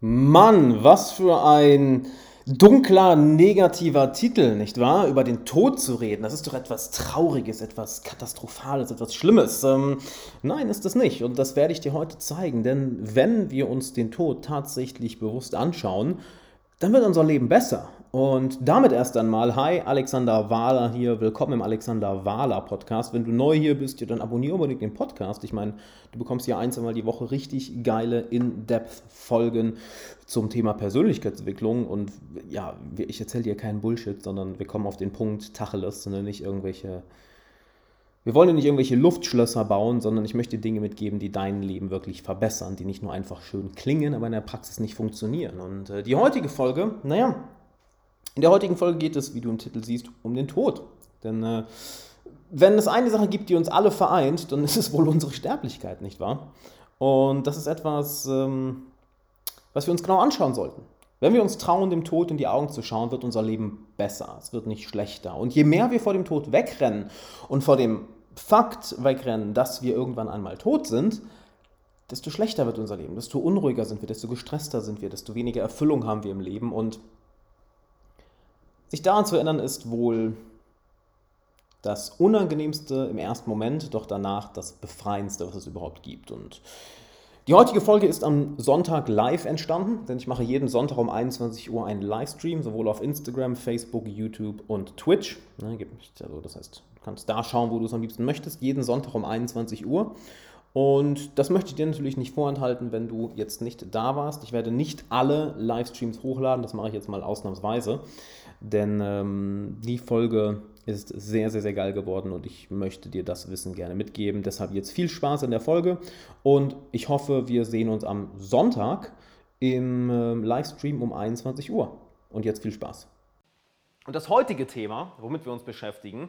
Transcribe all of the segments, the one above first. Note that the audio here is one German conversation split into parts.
Mann, was für ein dunkler, negativer Titel, nicht wahr? Über den Tod zu reden, das ist doch etwas Trauriges, etwas Katastrophales, etwas Schlimmes. Ähm, nein, ist das nicht. Und das werde ich dir heute zeigen. Denn wenn wir uns den Tod tatsächlich bewusst anschauen, dann wird unser Leben besser. Und damit erst einmal, hi, Alexander Wahler hier, willkommen im Alexander Wahler Podcast. Wenn du neu hier bist, dann abonniere unbedingt den Podcast. Ich meine, du bekommst hier ein, zweimal die Woche richtig geile In-Depth-Folgen zum Thema Persönlichkeitsentwicklung. Und ja, ich erzähle dir keinen Bullshit, sondern wir kommen auf den Punkt Tacheles, sondern nicht irgendwelche wir wollen ja nicht irgendwelche Luftschlösser bauen, sondern ich möchte Dinge mitgeben, die dein Leben wirklich verbessern, die nicht nur einfach schön klingen, aber in der Praxis nicht funktionieren. Und äh, die heutige Folge, naja, in der heutigen Folge geht es, wie du im Titel siehst, um den Tod. Denn äh, wenn es eine Sache gibt, die uns alle vereint, dann ist es wohl unsere Sterblichkeit, nicht wahr? Und das ist etwas, ähm, was wir uns genau anschauen sollten. Wenn wir uns trauen, dem Tod in die Augen zu schauen, wird unser Leben besser, es wird nicht schlechter. Und je mehr wir vor dem Tod wegrennen und vor dem Fakt wegrennen, dass wir irgendwann einmal tot sind, desto schlechter wird unser Leben, desto unruhiger sind wir, desto gestresster sind wir, desto weniger Erfüllung haben wir im Leben. Und sich daran zu erinnern, ist wohl das Unangenehmste im ersten Moment, doch danach das Befreiendste, was es überhaupt gibt. Und die heutige Folge ist am Sonntag live entstanden, denn ich mache jeden Sonntag um 21 Uhr einen Livestream, sowohl auf Instagram, Facebook, YouTube und Twitch. Also das heißt, du kannst da schauen, wo du es am liebsten möchtest, jeden Sonntag um 21 Uhr. Und das möchte ich dir natürlich nicht vorenthalten, wenn du jetzt nicht da warst. Ich werde nicht alle Livestreams hochladen, das mache ich jetzt mal ausnahmsweise, denn ähm, die Folge ist sehr, sehr, sehr geil geworden und ich möchte dir das Wissen gerne mitgeben. Deshalb jetzt viel Spaß in der Folge und ich hoffe, wir sehen uns am Sonntag im ähm, Livestream um 21 Uhr. Und jetzt viel Spaß. Und das heutige Thema, womit wir uns beschäftigen,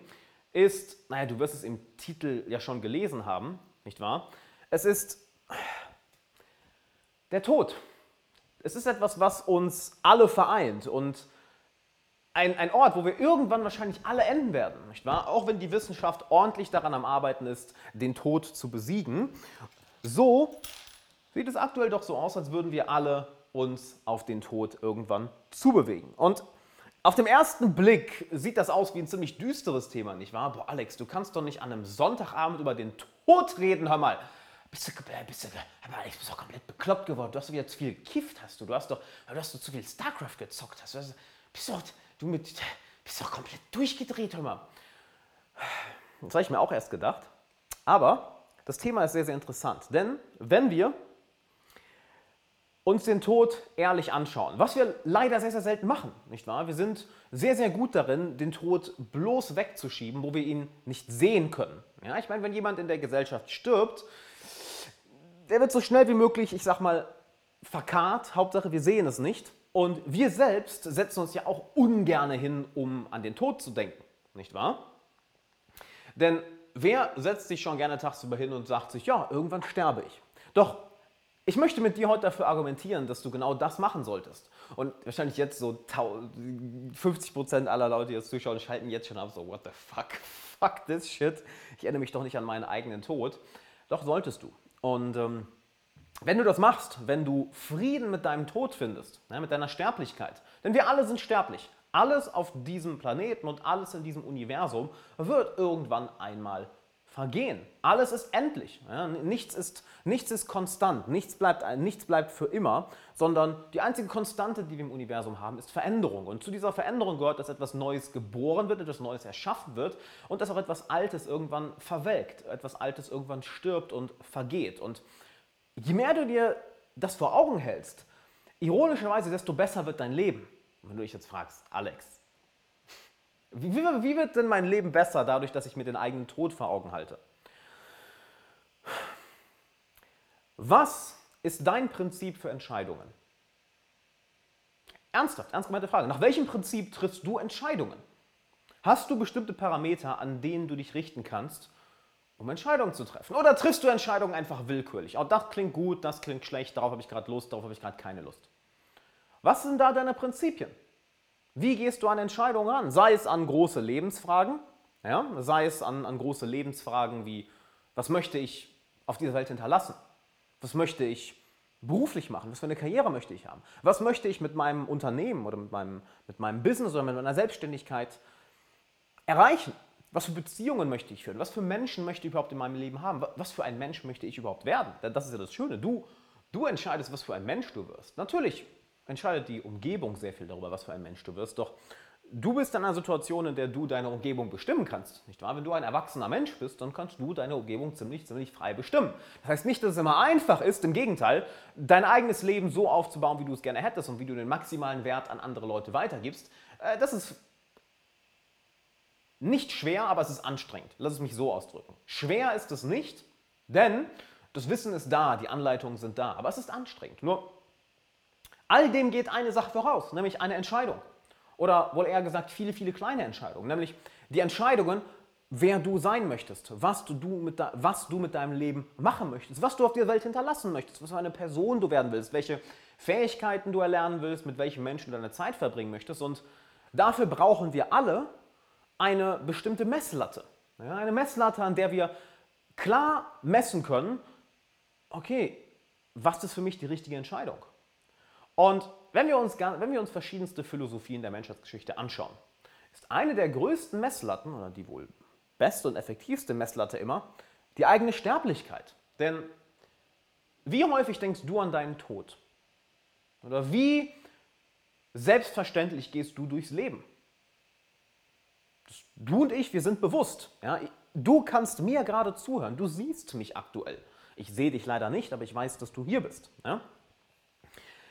ist, naja, du wirst es im Titel ja schon gelesen haben, nicht wahr? Es ist der Tod. Es ist etwas, was uns alle vereint und ein, ein Ort, wo wir irgendwann wahrscheinlich alle enden werden, nicht wahr? Auch wenn die Wissenschaft ordentlich daran am Arbeiten ist, den Tod zu besiegen. So sieht es aktuell doch so aus, als würden wir alle uns auf den Tod irgendwann zubewegen. Und auf dem ersten Blick sieht das aus wie ein ziemlich düsteres Thema, nicht wahr? Boah, Alex, du kannst doch nicht an einem Sonntagabend über den Tod reden, hör mal. Bist du, äh, bist du, aber ich bin doch komplett bekloppt geworden. Du hast doch wieder zu viel gekifft, hast du. Du hast doch, du hast doch zu viel StarCraft gezockt, hast du. Bist doch, du mit, bist doch komplett durchgedreht, hör mal. Das habe ich mir auch erst gedacht. Aber das Thema ist sehr, sehr interessant. Denn wenn wir uns den Tod ehrlich anschauen, was wir leider sehr, sehr selten machen, nicht wahr? Wir sind sehr, sehr gut darin, den Tod bloß wegzuschieben, wo wir ihn nicht sehen können. Ja, ich meine, wenn jemand in der Gesellschaft stirbt, der wird so schnell wie möglich, ich sag mal, verkarrt. Hauptsache, wir sehen es nicht. Und wir selbst setzen uns ja auch ungerne hin, um an den Tod zu denken, nicht wahr? Denn wer setzt sich schon gerne tagsüber hin und sagt sich, ja, irgendwann sterbe ich. Doch ich möchte mit dir heute dafür argumentieren, dass du genau das machen solltest. Und wahrscheinlich jetzt so 50% aller Leute, die jetzt zuschauen, schalten jetzt schon ab, so, what the fuck, fuck this shit. Ich erinnere mich doch nicht an meinen eigenen Tod. Doch solltest du. Und ähm, wenn du das machst, wenn du Frieden mit deinem Tod findest, ja, mit deiner Sterblichkeit, denn wir alle sind sterblich, alles auf diesem Planeten und alles in diesem Universum wird irgendwann einmal vergehen. Alles ist endlich. Ja, nichts, ist, nichts ist konstant, nichts bleibt, nichts bleibt für immer, sondern die einzige Konstante, die wir im Universum haben, ist Veränderung. Und zu dieser Veränderung gehört, dass etwas Neues geboren wird, etwas Neues erschaffen wird und dass auch etwas Altes irgendwann verwelkt, etwas Altes irgendwann stirbt und vergeht. Und je mehr du dir das vor Augen hältst, ironischerweise, desto besser wird dein Leben. wenn du dich jetzt fragst, Alex, wie, wie, wie wird denn mein Leben besser dadurch, dass ich mir den eigenen Tod vor Augen halte? Was ist dein Prinzip für Entscheidungen? Ernsthaft, ernst gemeinte Frage. Nach welchem Prinzip triffst du Entscheidungen? Hast du bestimmte Parameter, an denen du dich richten kannst, um Entscheidungen zu treffen? Oder triffst du Entscheidungen einfach willkürlich? Oh, das klingt gut, das klingt schlecht, darauf habe ich gerade Lust, darauf habe ich gerade keine Lust. Was sind da deine Prinzipien? Wie gehst du an Entscheidungen ran? Sei es an große Lebensfragen, ja? sei es an, an große Lebensfragen wie, was möchte ich auf dieser Welt hinterlassen? Was möchte ich beruflich machen? Was für eine Karriere möchte ich haben? Was möchte ich mit meinem Unternehmen oder mit meinem, mit meinem Business oder mit meiner Selbstständigkeit erreichen? Was für Beziehungen möchte ich führen? Was für Menschen möchte ich überhaupt in meinem Leben haben? Was für ein Mensch möchte ich überhaupt werden? Denn das ist ja das Schöne. Du, du entscheidest, was für ein Mensch du wirst. Natürlich entscheidet die Umgebung sehr viel darüber, was für ein Mensch du wirst. Doch du bist in einer Situation, in der du deine Umgebung bestimmen kannst. Nicht wahr? Wenn du ein erwachsener Mensch bist, dann kannst du deine Umgebung ziemlich, ziemlich frei bestimmen. Das heißt nicht, dass es immer einfach ist, im Gegenteil, dein eigenes Leben so aufzubauen, wie du es gerne hättest und wie du den maximalen Wert an andere Leute weitergibst. Äh, das ist nicht schwer, aber es ist anstrengend. Lass es mich so ausdrücken. Schwer ist es nicht, denn das Wissen ist da, die Anleitungen sind da, aber es ist anstrengend. Nur all dem geht eine Sache voraus, nämlich eine Entscheidung. Oder wohl eher gesagt, viele, viele kleine Entscheidungen, nämlich die Entscheidungen, wer du sein möchtest, was du, mit was du mit deinem Leben machen möchtest, was du auf dieser Welt hinterlassen möchtest, was für eine Person du werden willst, welche Fähigkeiten du erlernen willst, mit welchen Menschen du deine Zeit verbringen möchtest. Und dafür brauchen wir alle eine bestimmte Messlatte. Ja, eine Messlatte, an der wir klar messen können, okay, was ist für mich die richtige Entscheidung? Und wenn wir uns, wenn wir uns verschiedenste Philosophien der Menschheitsgeschichte anschauen, ist eine der größten Messlatten, oder die wohl beste und effektivste Messlatte immer, die eigene Sterblichkeit. Denn wie häufig denkst du an deinen Tod? Oder wie selbstverständlich gehst du durchs Leben? Du und ich, wir sind bewusst. Ja? Du kannst mir gerade zuhören. Du siehst mich aktuell. Ich sehe dich leider nicht, aber ich weiß, dass du hier bist. Ja?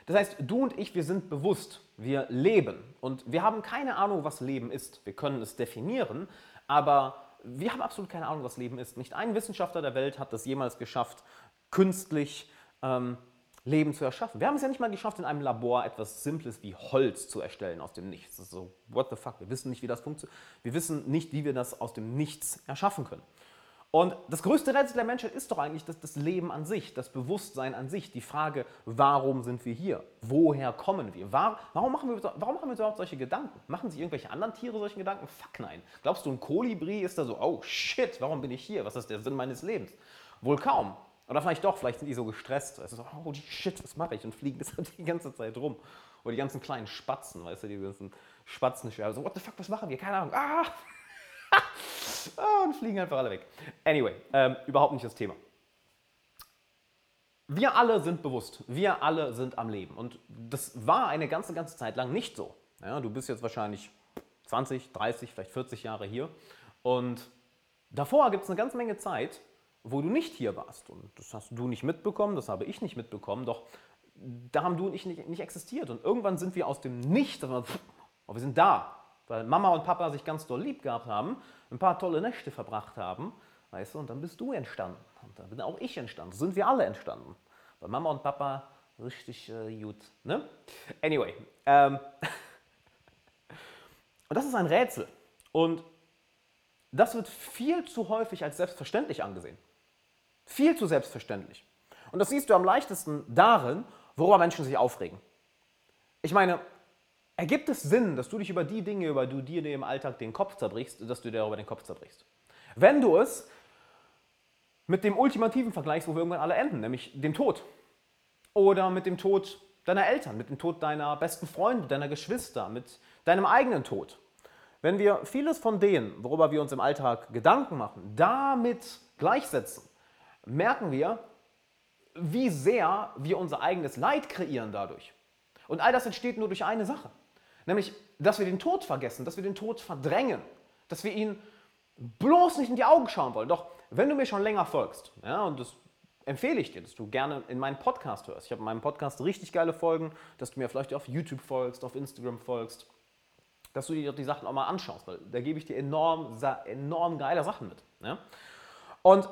Das heißt, du und ich, wir sind bewusst. Wir leben. Und wir haben keine Ahnung, was Leben ist. Wir können es definieren, aber wir haben absolut keine Ahnung, was Leben ist. Nicht ein Wissenschaftler der Welt hat das jemals geschafft, künstlich ähm, Leben zu erschaffen. Wir haben es ja nicht mal geschafft, in einem Labor etwas Simples wie Holz zu erstellen aus dem Nichts. Das ist so, what the fuck, wir wissen nicht, wie das funktioniert. Wir wissen nicht, wie wir das aus dem Nichts erschaffen können. Und das größte Rätsel der Menschheit ist doch eigentlich das, das, Leben an sich, das Bewusstsein an sich, die Frage, warum sind wir hier? Woher kommen wir? War, warum, machen wir warum machen wir überhaupt solche Gedanken? Machen sich irgendwelche anderen Tiere solche Gedanken? Fuck nein. Glaubst du, ein Kolibri ist da so, oh shit, warum bin ich hier? Was ist der Sinn meines Lebens? Wohl kaum. Oder vielleicht doch, vielleicht sind die so gestresst. Also so, oh shit, was mache ich? Und fliegen deshalb die ganze Zeit rum. Oder die ganzen kleinen Spatzen, weißt du, die ganzen Spatzenschwärme. So, what the fuck, was machen wir? Keine Ahnung. Ah! ah und fliegen einfach alle weg. Anyway, ähm, überhaupt nicht das Thema. Wir alle sind bewusst, wir alle sind am Leben. Und das war eine ganze, ganze Zeit lang nicht so. Ja, du bist jetzt wahrscheinlich 20, 30, vielleicht 40 Jahre hier. Und davor gibt es eine ganze Menge Zeit, wo du nicht hier warst. Und das hast du nicht mitbekommen, das habe ich nicht mitbekommen, doch da haben du und ich nicht, nicht existiert. Und irgendwann sind wir aus dem Nichts, aber oh, wir sind da, weil Mama und Papa sich ganz doll lieb gehabt haben, ein paar tolle Nächte verbracht haben, weißt du, und dann bist du entstanden. Und dann bin auch ich entstanden. So sind wir alle entstanden. Weil Mama und Papa richtig äh, gut. Ne? Anyway. Ähm und das ist ein Rätsel. Und das wird viel zu häufig als selbstverständlich angesehen. Viel zu selbstverständlich. Und das siehst du am leichtesten darin, worüber Menschen sich aufregen. Ich meine, ergibt es Sinn, dass du dich über die Dinge, über die dir im Alltag den Kopf zerbrichst, dass du dir darüber den Kopf zerbrichst? Wenn du es mit dem ultimativen vergleichst, wo wir irgendwann alle enden, nämlich dem Tod. Oder mit dem Tod deiner Eltern, mit dem Tod deiner besten Freunde, deiner Geschwister, mit deinem eigenen Tod. Wenn wir vieles von denen, worüber wir uns im Alltag Gedanken machen, damit gleichsetzen, merken wir, wie sehr wir unser eigenes Leid kreieren dadurch. Und all das entsteht nur durch eine Sache, nämlich, dass wir den Tod vergessen, dass wir den Tod verdrängen, dass wir ihn bloß nicht in die Augen schauen wollen. Doch wenn du mir schon länger folgst, ja, und das empfehle ich dir, dass du gerne in meinen Podcast hörst. Ich habe in meinem Podcast richtig geile Folgen, dass du mir vielleicht auf YouTube folgst, auf Instagram folgst, dass du dir die Sachen auch mal anschaust, weil da gebe ich dir enorm, enorm geile Sachen mit. Ja? Und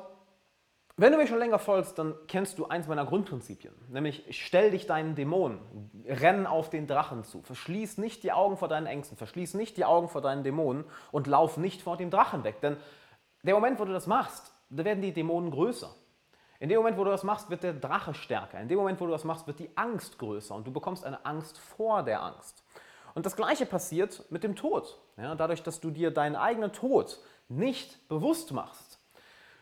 wenn du mir schon länger folgst, dann kennst du eins meiner Grundprinzipien, nämlich stell dich deinen Dämonen, renn auf den Drachen zu, verschließ nicht die Augen vor deinen Ängsten, verschließ nicht die Augen vor deinen Dämonen und lauf nicht vor dem Drachen weg, denn der Moment, wo du das machst, da werden die Dämonen größer. In dem Moment, wo du das machst, wird der Drache stärker. In dem Moment, wo du das machst, wird die Angst größer und du bekommst eine Angst vor der Angst. Und das Gleiche passiert mit dem Tod. Ja, dadurch, dass du dir deinen eigenen Tod nicht bewusst machst,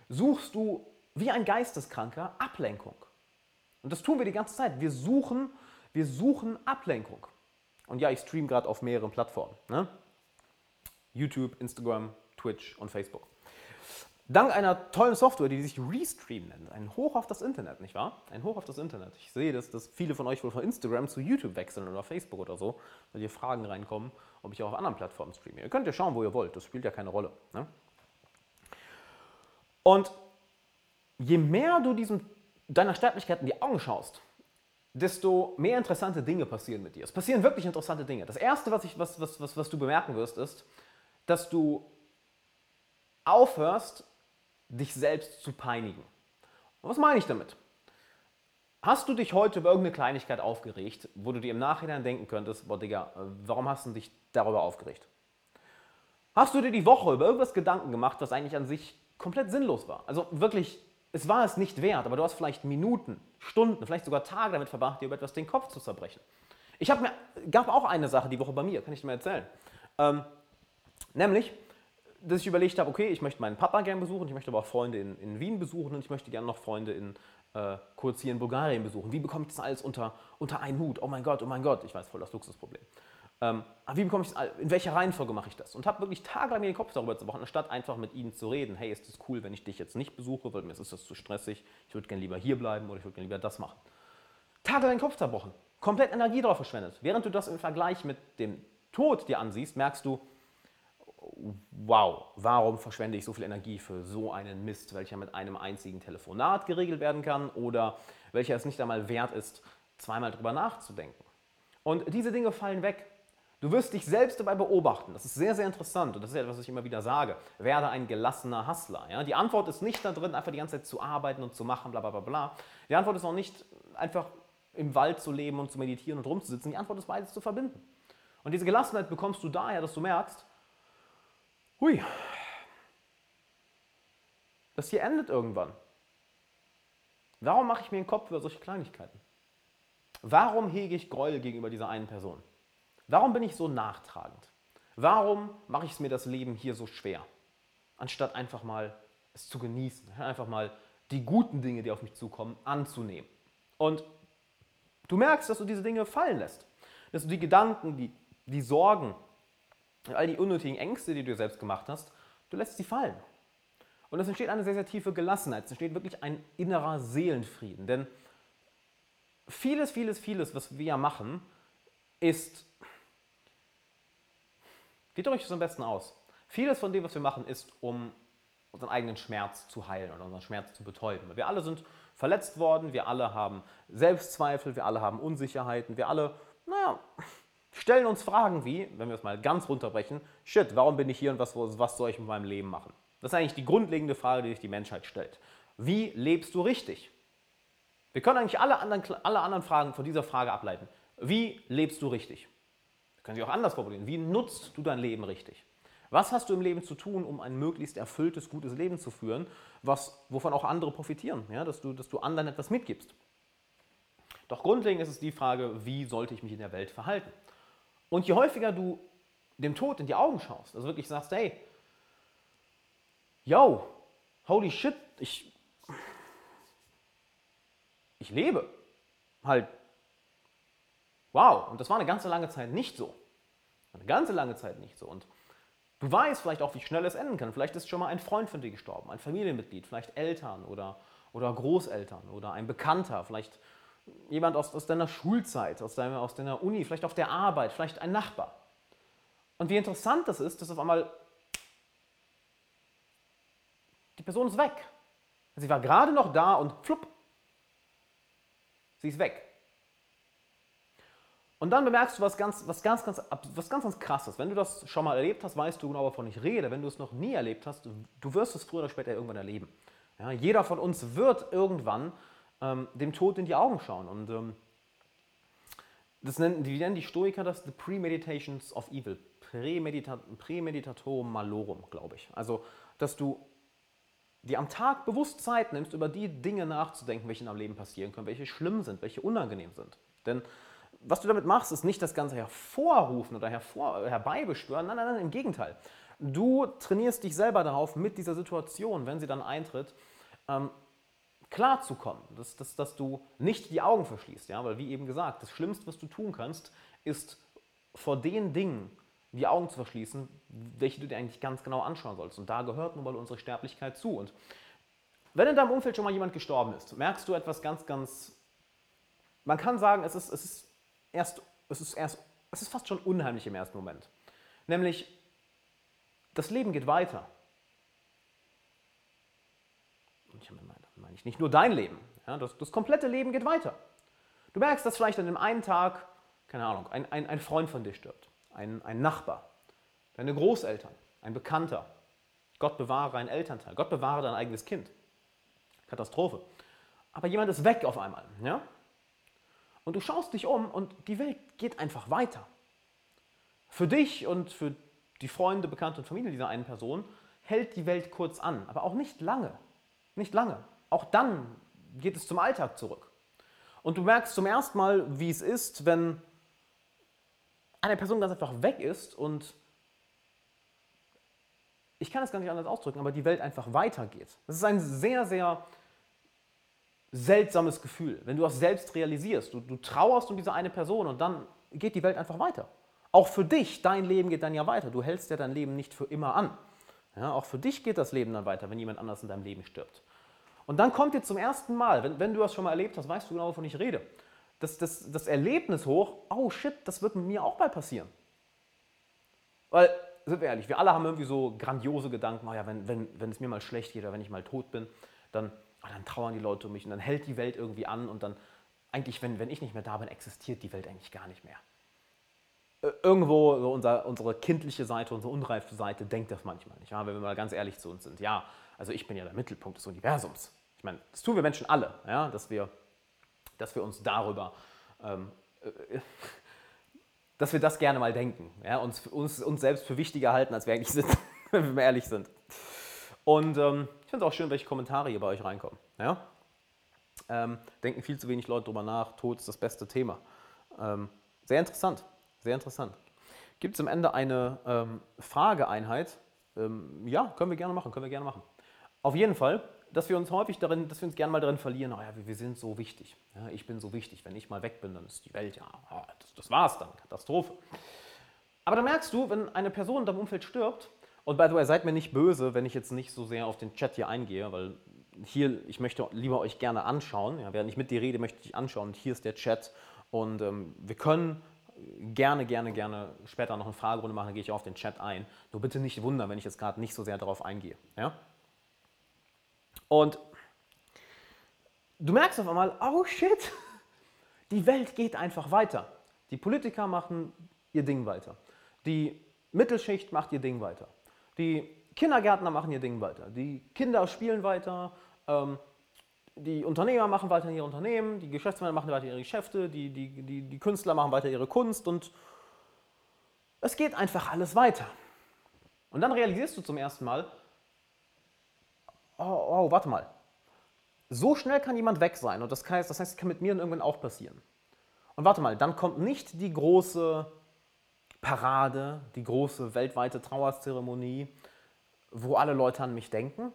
suchst du wie ein Geisteskranker Ablenkung. Und das tun wir die ganze Zeit. Wir suchen, wir suchen Ablenkung. Und ja, ich streame gerade auf mehreren Plattformen. Ne? YouTube, Instagram, Twitch und Facebook. Dank einer tollen Software, die sich Restream nennt. Ein Hoch auf das Internet, nicht wahr? Ein Hoch auf das Internet. Ich sehe, dass, dass viele von euch wohl von Instagram zu YouTube wechseln oder Facebook oder so, weil hier Fragen reinkommen, ob ich auch auf anderen Plattformen streame. Ihr könnt ja schauen, wo ihr wollt. Das spielt ja keine Rolle. Ne? Und je mehr du diesem, deiner Sterblichkeit in die Augen schaust, desto mehr interessante Dinge passieren mit dir. Es passieren wirklich interessante Dinge. Das Erste, was, ich, was, was, was, was du bemerken wirst, ist, dass du aufhörst, dich selbst zu peinigen. Und was meine ich damit? Hast du dich heute über irgendeine Kleinigkeit aufgeregt, wo du dir im Nachhinein denken könntest, boah Digga, warum hast du dich darüber aufgeregt? Hast du dir die Woche über irgendwas Gedanken gemacht, was eigentlich an sich komplett sinnlos war? Also wirklich, es war es nicht wert, aber du hast vielleicht Minuten, Stunden, vielleicht sogar Tage damit verbracht, dir über etwas den Kopf zu zerbrechen. Ich habe mir, gab auch eine Sache die Woche bei mir, kann ich dir mal erzählen. Ähm, nämlich, dass ich überlegt habe, okay, ich möchte meinen Papa gerne besuchen, ich möchte aber auch Freunde in, in Wien besuchen und ich möchte gerne noch Freunde in äh, kurz hier in Bulgarien besuchen. Wie bekomme ich das alles unter, unter einen Hut? Oh mein Gott, oh mein Gott, ich weiß voll das Luxusproblem. Ähm, wie bekomme ich in welcher Reihenfolge mache ich das? Und habe wirklich tagelang mir den Kopf darüber zu machen, anstatt einfach mit ihnen zu reden. Hey, ist das cool, wenn ich dich jetzt nicht besuche, weil mir ist das zu stressig, ich würde gerne lieber hier bleiben oder ich würde gerne lieber das machen. Tagelang den Kopf zerbrochen, komplett Energie drauf verschwendet. Während du das im Vergleich mit dem Tod dir ansiehst, merkst du, wow, warum verschwende ich so viel Energie für so einen Mist, welcher mit einem einzigen Telefonat geregelt werden kann oder welcher es nicht einmal wert ist, zweimal drüber nachzudenken. Und diese Dinge fallen weg. Du wirst dich selbst dabei beobachten. Das ist sehr, sehr interessant und das ist etwas, was ich immer wieder sage. Werde ein gelassener Hustler. Ja? Die Antwort ist nicht da drin, einfach die ganze Zeit zu arbeiten und zu machen, bla bla bla bla. Die Antwort ist auch nicht einfach im Wald zu leben und zu meditieren und rumzusitzen. Die Antwort ist beides zu verbinden. Und diese Gelassenheit bekommst du daher, dass du merkst, Hui. Das hier endet irgendwann. Warum mache ich mir den Kopf über solche Kleinigkeiten? Warum hege ich Gräuel gegenüber dieser einen Person? Warum bin ich so nachtragend? Warum mache ich es mir das Leben hier so schwer? Anstatt einfach mal es zu genießen, einfach mal die guten Dinge, die auf mich zukommen, anzunehmen. Und du merkst, dass du diese Dinge fallen lässt. Dass du die Gedanken, die, die Sorgen, all die unnötigen Ängste, die du dir selbst gemacht hast, du lässt sie fallen. Und es entsteht eine sehr, sehr tiefe Gelassenheit. Es entsteht wirklich ein innerer Seelenfrieden. Denn vieles, vieles, vieles, was wir machen, ist. Wie drücke ich das am besten aus? Vieles von dem, was wir machen, ist, um unseren eigenen Schmerz zu heilen oder unseren Schmerz zu betäuben. Wir alle sind verletzt worden, wir alle haben Selbstzweifel, wir alle haben Unsicherheiten, wir alle, naja, stellen uns Fragen wie, wenn wir es mal ganz runterbrechen, shit, warum bin ich hier und was, was soll ich mit meinem Leben machen? Das ist eigentlich die grundlegende Frage, die sich die Menschheit stellt. Wie lebst du richtig? Wir können eigentlich alle anderen, alle anderen Fragen von dieser Frage ableiten. Wie lebst du richtig? Können sie auch anders formulieren. Wie nutzt du dein Leben richtig? Was hast du im Leben zu tun, um ein möglichst erfülltes, gutes Leben zu führen, was, wovon auch andere profitieren, ja? dass, du, dass du anderen etwas mitgibst? Doch grundlegend ist es die Frage, wie sollte ich mich in der Welt verhalten? Und je häufiger du dem Tod in die Augen schaust, also wirklich sagst, hey, yo, holy shit, ich, ich lebe. Halt, wow. Und das war eine ganze lange Zeit nicht so. Eine ganze lange Zeit nicht so. Und du weißt vielleicht auch, wie schnell es enden kann. Vielleicht ist schon mal ein Freund von dir gestorben, ein Familienmitglied, vielleicht Eltern oder, oder Großeltern oder ein Bekannter, vielleicht jemand aus, aus deiner Schulzeit, aus deiner, aus deiner Uni, vielleicht auf der Arbeit, vielleicht ein Nachbar. Und wie interessant das ist, dass auf einmal die Person ist weg. Sie war gerade noch da und flupp, sie ist weg. Und dann bemerkst du was ganz, was ganz, ganz, was ganz, ganz krasses. Wenn du das schon mal erlebt hast, weißt du genau, wovon ich rede. Wenn du es noch nie erlebt hast, du wirst es früher oder später irgendwann erleben. Ja, jeder von uns wird irgendwann ähm, dem Tod in die Augen schauen. Und ähm, das nennen, die nennen die Stoiker das The Premeditations of Evil. Prämedita Prämeditatorum malorum, glaube ich. Also, dass du dir am Tag bewusst Zeit nimmst, über die Dinge nachzudenken, welche in deinem Leben passieren können, welche schlimm sind, welche unangenehm sind. Denn was du damit machst, ist nicht das Ganze hervorrufen oder hervor, herbeibeschwören. Nein, nein, nein, im Gegenteil. Du trainierst dich selber darauf, mit dieser Situation, wenn sie dann eintritt, ähm, klarzukommen, dass, dass, dass du nicht die Augen verschließt. Ja? Weil wie eben gesagt, das Schlimmste, was du tun kannst, ist vor den Dingen die Augen zu verschließen, welche du dir eigentlich ganz genau anschauen sollst. Und da gehört nun mal unsere Sterblichkeit zu. Und wenn in deinem Umfeld schon mal jemand gestorben ist, merkst du etwas ganz, ganz. Man kann sagen, es ist, es ist, erst, es ist, erst, es ist fast schon unheimlich im ersten Moment. Nämlich, das Leben geht weiter. Und ich meine, meine ich nicht nur dein Leben, ja, das, das komplette Leben geht weiter. Du merkst, dass vielleicht an dem einen Tag, keine Ahnung, ein, ein, ein Freund von dir stirbt, ein, ein Nachbar, deine Großeltern, ein Bekannter. Gott bewahre ein Elternteil, Gott bewahre dein eigenes Kind. Katastrophe. Aber jemand ist weg auf einmal. Ja? Und du schaust dich um und die Welt geht einfach weiter. Für dich und für die Freunde, Bekannte und Familie dieser einen Person hält die Welt kurz an, aber auch nicht lange. Nicht lange. Auch dann geht es zum Alltag zurück. Und du merkst zum ersten Mal, wie es ist, wenn eine Person ganz einfach weg ist und ich kann es gar nicht anders ausdrücken, aber die Welt einfach weitergeht. Das ist ein sehr, sehr seltsames Gefühl, wenn du das selbst realisierst. Du, du trauerst um diese eine Person und dann geht die Welt einfach weiter. Auch für dich, dein Leben geht dann ja weiter. Du hältst ja dein Leben nicht für immer an. Ja, auch für dich geht das Leben dann weiter, wenn jemand anders in deinem Leben stirbt. Und dann kommt dir zum ersten Mal, wenn, wenn du das schon mal erlebt hast, weißt du genau, wovon ich rede, das, das, das Erlebnis hoch, oh shit, das wird mit mir auch bald passieren. Weil, sind wir ehrlich, wir alle haben irgendwie so grandiose Gedanken, oh ja, wenn, wenn, wenn es mir mal schlecht geht oder wenn ich mal tot bin, dann, oh, dann trauern die Leute um mich und dann hält die Welt irgendwie an und dann, eigentlich, wenn, wenn ich nicht mehr da bin, existiert die Welt eigentlich gar nicht mehr. Irgendwo so unser, unsere kindliche Seite, unsere unreife Seite denkt das manchmal nicht, wenn wir mal ganz ehrlich zu uns sind. Ja, also ich bin ja der Mittelpunkt des Universums. Ich meine, das tun wir Menschen alle, ja, dass, wir, dass wir uns darüber, ähm, äh, dass wir das gerne mal denken, ja, uns, uns, uns selbst für wichtiger halten, als wir eigentlich sind, wenn wir ehrlich sind. Und ähm, ich finde es auch schön, welche Kommentare hier bei euch reinkommen. Ja? Ähm, denken viel zu wenig Leute darüber nach, Tod ist das beste Thema. Ähm, sehr interessant. Sehr interessant. Gibt es am Ende eine ähm, Frageeinheit? Ähm, ja, können wir gerne machen, können wir gerne machen. Auf jeden Fall, dass wir uns häufig darin, dass wir uns gerne mal darin verlieren, oh ja, wir, wir sind so wichtig. Ja, ich bin so wichtig. Wenn ich mal weg bin, dann ist die Welt ja, das, das war's dann, Katastrophe. Aber da merkst du, wenn eine Person in deinem Umfeld stirbt, und by the way, seid mir nicht böse, wenn ich jetzt nicht so sehr auf den Chat hier eingehe, weil hier, ich möchte lieber euch gerne anschauen. Ja, während ich mit dir rede, möchte ich anschauen. Und hier ist der Chat. Und ähm, wir können gerne, gerne, gerne später noch eine Fragerunde machen, dann gehe ich auf den Chat ein. Nur bitte nicht wundern, wenn ich jetzt gerade nicht so sehr darauf eingehe. Ja? Und du merkst auf einmal, oh shit, die Welt geht einfach weiter. Die Politiker machen ihr Ding weiter. Die Mittelschicht macht ihr Ding weiter. Die Kindergärtner machen ihr Ding weiter. Die Kinder spielen weiter. Ähm, die Unternehmer machen weiter ihre Unternehmen, die Geschäftsmänner machen weiter ihre Geschäfte, die, die, die, die Künstler machen weiter ihre Kunst und es geht einfach alles weiter. Und dann realisierst du zum ersten Mal, oh, oh, warte mal, so schnell kann jemand weg sein und das heißt, das heißt, kann mit mir irgendwann auch passieren. Und warte mal, dann kommt nicht die große Parade, die große weltweite Trauerzeremonie, wo alle Leute an mich denken,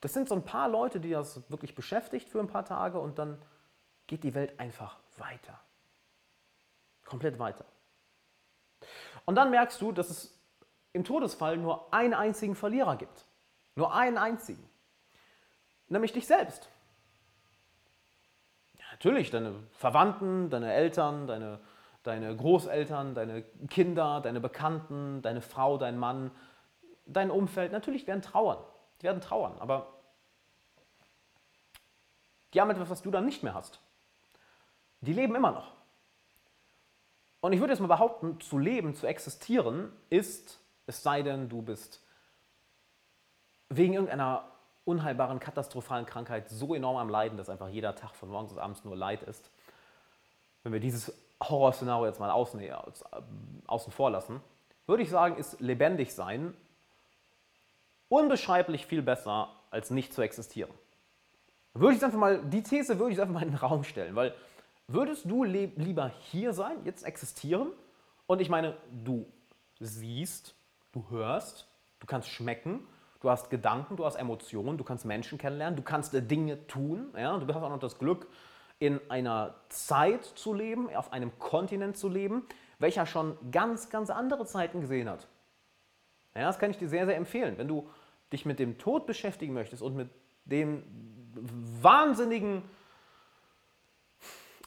das sind so ein paar Leute, die das wirklich beschäftigt für ein paar Tage und dann geht die Welt einfach weiter. Komplett weiter. Und dann merkst du, dass es im Todesfall nur einen einzigen Verlierer gibt. Nur einen einzigen. Nämlich dich selbst. Ja, natürlich, deine Verwandten, deine Eltern, deine, deine Großeltern, deine Kinder, deine Bekannten, deine Frau, dein Mann, dein Umfeld, natürlich werden trauern. Die werden trauern, aber die haben etwas, was du dann nicht mehr hast. Die leben immer noch. Und ich würde jetzt mal behaupten, zu leben, zu existieren, ist, es sei denn, du bist wegen irgendeiner unheilbaren, katastrophalen Krankheit so enorm am Leiden, dass einfach jeder Tag von morgens bis abends nur Leid ist. Wenn wir dieses Horrorszenario jetzt mal außen, außen vor lassen, würde ich sagen, ist lebendig sein unbeschreiblich viel besser, als nicht zu existieren. Würde ich einfach mal, die These würde ich einfach mal in den Raum stellen, weil würdest du lieber hier sein, jetzt existieren? Und ich meine, du siehst, du hörst, du kannst schmecken, Du hast Gedanken, du hast Emotionen, du kannst Menschen kennenlernen, du kannst Dinge tun. Ja? Du hast auch noch das Glück, in einer Zeit zu leben, auf einem Kontinent zu leben, welcher schon ganz, ganz andere Zeiten gesehen hat. Ja, das kann ich dir sehr, sehr empfehlen. Wenn du dich mit dem Tod beschäftigen möchtest und mit dem wahnsinnigen,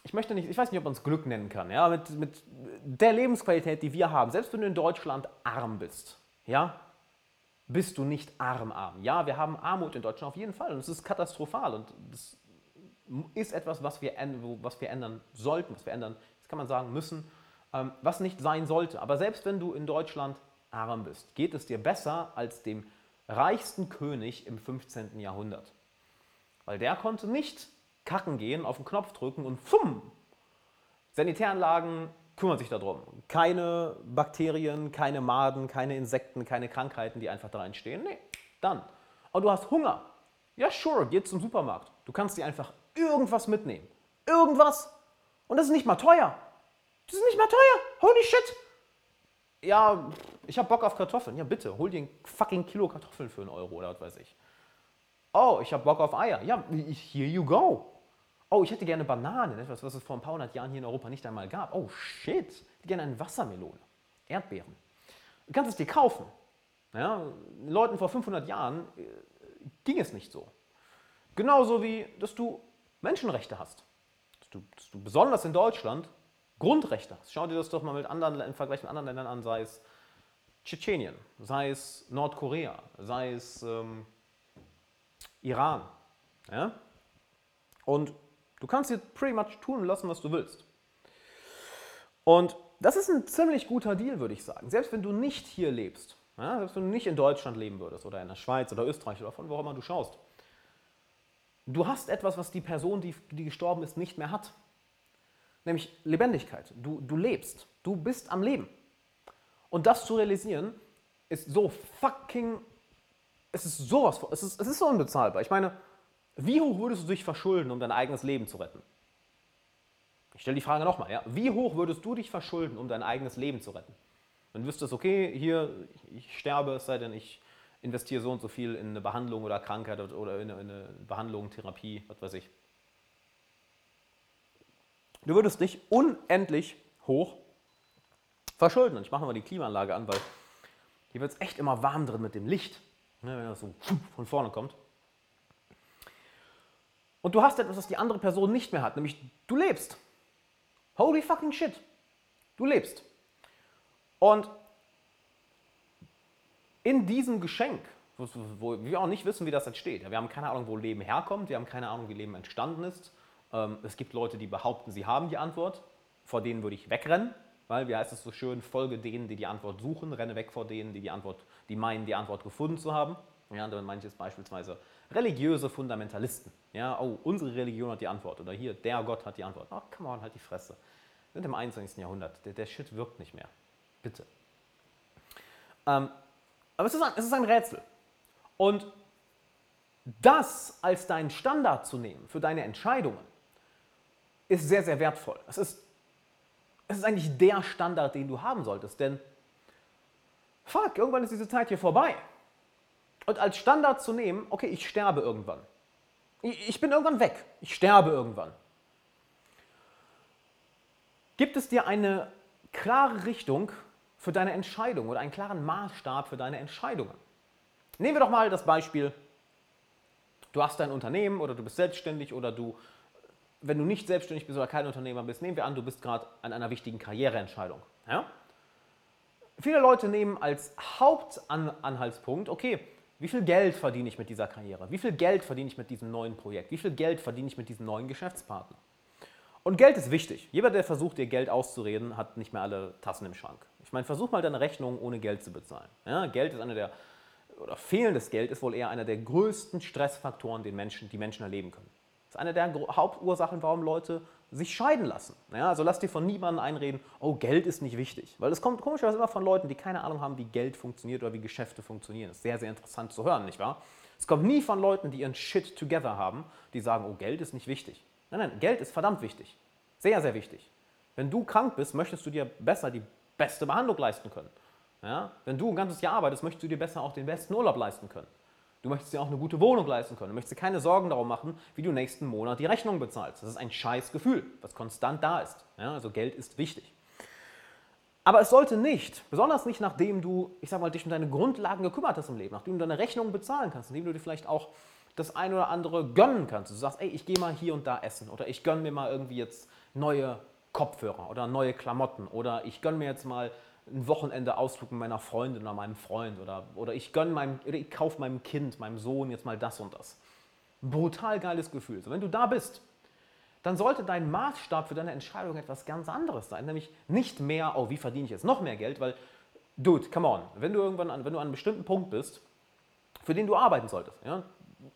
ich möchte nicht, ich weiß nicht, ob man es Glück nennen kann, ja, mit, mit der Lebensqualität, die wir haben, selbst wenn du in Deutschland arm bist, ja, bist du nicht arm arm. Ja, wir haben Armut in Deutschland auf jeden Fall und es ist katastrophal und das ist etwas, was wir, was wir ändern sollten, was wir ändern, das kann man sagen, müssen, ähm, was nicht sein sollte. Aber selbst wenn du in Deutschland arm bist, geht es dir besser als dem reichsten König im 15. Jahrhundert. Weil der konnte nicht kacken gehen, auf den Knopf drücken und fumm! Sanitäranlagen kümmern sich darum. Keine Bakterien, keine Maden, keine Insekten, keine Krankheiten, die einfach da entstehen. Nee, dann. Und du hast Hunger. Ja, sure, geh zum Supermarkt. Du kannst dir einfach irgendwas mitnehmen. Irgendwas. Und das ist nicht mal teuer. Das ist nicht mal teuer. Holy shit. Ja, ich habe Bock auf Kartoffeln. Ja, bitte, hol dir ein fucking Kilo Kartoffeln für einen Euro oder was weiß ich. Oh, ich habe Bock auf Eier. Ja, here you go. Oh, ich hätte gerne Bananen, etwas, was es vor ein paar hundert Jahren hier in Europa nicht einmal gab. Oh, shit. Ich hätte gerne eine Wassermelone. Erdbeeren. Du kannst es dir kaufen. Ja, Leuten vor 500 Jahren äh, ging es nicht so. Genauso wie, dass du Menschenrechte hast. Dass du, dass du besonders in Deutschland Grundrechte hast. Schau dir das doch mal mit anderen, im Vergleich mit anderen Ländern an, sei es Tschetschenien, sei es Nordkorea, sei es ähm, Iran. Ja? Und du kannst hier pretty much tun lassen, was du willst. Und das ist ein ziemlich guter Deal, würde ich sagen. Selbst wenn du nicht hier lebst, ja, selbst wenn du nicht in Deutschland leben würdest oder in der Schweiz oder Österreich oder von wo auch immer du schaust, du hast etwas, was die Person, die, die gestorben ist, nicht mehr hat nämlich Lebendigkeit. Du, du lebst, du bist am Leben. Und das zu realisieren, ist so fucking, es ist sowas, es ist, es ist so unbezahlbar. Ich meine, wie hoch würdest du dich verschulden, um dein eigenes Leben zu retten? Ich stelle die Frage nochmal, ja? wie hoch würdest du dich verschulden, um dein eigenes Leben zu retten? Wenn du wüsstest, okay, hier, ich sterbe, es sei denn, ich investiere so und so viel in eine Behandlung oder Krankheit oder in eine, in eine Behandlung, Therapie, was weiß ich. Du würdest dich unendlich hoch verschulden. Und ich mache mal die Klimaanlage an, weil hier wird es echt immer warm drin mit dem Licht, ne, wenn das so von vorne kommt. Und du hast etwas, was die andere Person nicht mehr hat, nämlich du lebst. Holy fucking shit. Du lebst. Und in diesem Geschenk, wo wir auch nicht wissen, wie das entsteht, wir haben keine Ahnung, wo Leben herkommt, wir haben keine Ahnung, wie Leben entstanden ist, ähm, es gibt Leute, die behaupten, sie haben die Antwort. Vor denen würde ich wegrennen, weil, wie heißt es so schön, folge denen, die die Antwort suchen, renne weg vor denen, die die Antwort, die meinen, die Antwort gefunden zu haben. Ja, dann meine ich jetzt beispielsweise religiöse Fundamentalisten. Ja, oh, unsere Religion hat die Antwort oder hier, der Gott hat die Antwort. Ach, come on, halt die Fresse. Wir sind im 21. Jahrhundert. Der, der Shit wirkt nicht mehr. Bitte. Ähm, aber es ist, ein, es ist ein Rätsel. Und das als deinen Standard zu nehmen für deine Entscheidungen, ist sehr, sehr wertvoll. Es ist, es ist eigentlich der Standard, den du haben solltest, denn fuck, irgendwann ist diese Zeit hier vorbei. Und als Standard zu nehmen, okay, ich sterbe irgendwann. Ich, ich bin irgendwann weg. Ich sterbe irgendwann. Gibt es dir eine klare Richtung für deine Entscheidung oder einen klaren Maßstab für deine Entscheidungen? Nehmen wir doch mal das Beispiel, du hast dein Unternehmen oder du bist selbstständig oder du wenn du nicht selbstständig bist oder kein Unternehmer bist, nehmen wir an, du bist gerade an einer wichtigen Karriereentscheidung. Ja? Viele Leute nehmen als Hauptanhaltspunkt, okay, wie viel Geld verdiene ich mit dieser Karriere? Wie viel Geld verdiene ich mit diesem neuen Projekt? Wie viel Geld verdiene ich mit diesem neuen Geschäftspartner? Und Geld ist wichtig. Jeder, der versucht, dir Geld auszureden, hat nicht mehr alle Tassen im Schrank. Ich meine, versuch mal deine Rechnung ohne Geld zu bezahlen. Ja, Geld ist einer der, oder fehlendes Geld ist wohl eher einer der größten Stressfaktoren, den Menschen, die Menschen erleben können. Das ist eine der Hauptursachen, warum Leute sich scheiden lassen. Ja, also lass dir von niemandem einreden, oh, Geld ist nicht wichtig. Weil es kommt komischerweise immer von Leuten, die keine Ahnung haben, wie Geld funktioniert oder wie Geschäfte funktionieren. Das ist sehr, sehr interessant zu hören, nicht wahr? Es kommt nie von Leuten, die ihren Shit together haben, die sagen, oh, Geld ist nicht wichtig. Nein, nein, Geld ist verdammt wichtig. Sehr, sehr wichtig. Wenn du krank bist, möchtest du dir besser die beste Behandlung leisten können. Ja? Wenn du ein ganzes Jahr arbeitest, möchtest du dir besser auch den besten Urlaub leisten können. Du möchtest dir auch eine gute Wohnung leisten können. Du möchtest dir keine Sorgen darum machen, wie du nächsten Monat die Rechnung bezahlst. Das ist ein scheiß Gefühl, was konstant da ist. Ja, also Geld ist wichtig. Aber es sollte nicht, besonders nicht nachdem du, ich sag mal, dich um deine Grundlagen gekümmert hast im Leben, nachdem du deine Rechnungen bezahlen kannst, nachdem du dir vielleicht auch das ein oder andere gönnen kannst. Du sagst, ey, ich gehe mal hier und da essen oder ich gönne mir mal irgendwie jetzt neue Kopfhörer oder neue Klamotten oder ich gönne mir jetzt mal ein Wochenende Ausflug mit meiner Freundin oder meinem Freund oder, oder ich gönne meinem, oder ich kaufe meinem Kind, meinem Sohn jetzt mal das und das. Brutal geiles Gefühl. So, wenn du da bist, dann sollte dein Maßstab für deine Entscheidung etwas ganz anderes sein. Nämlich nicht mehr, oh, wie verdiene ich jetzt noch mehr Geld, weil, dude, come on, wenn du irgendwann an, wenn du an einem bestimmten Punkt bist, für den du arbeiten solltest, ja,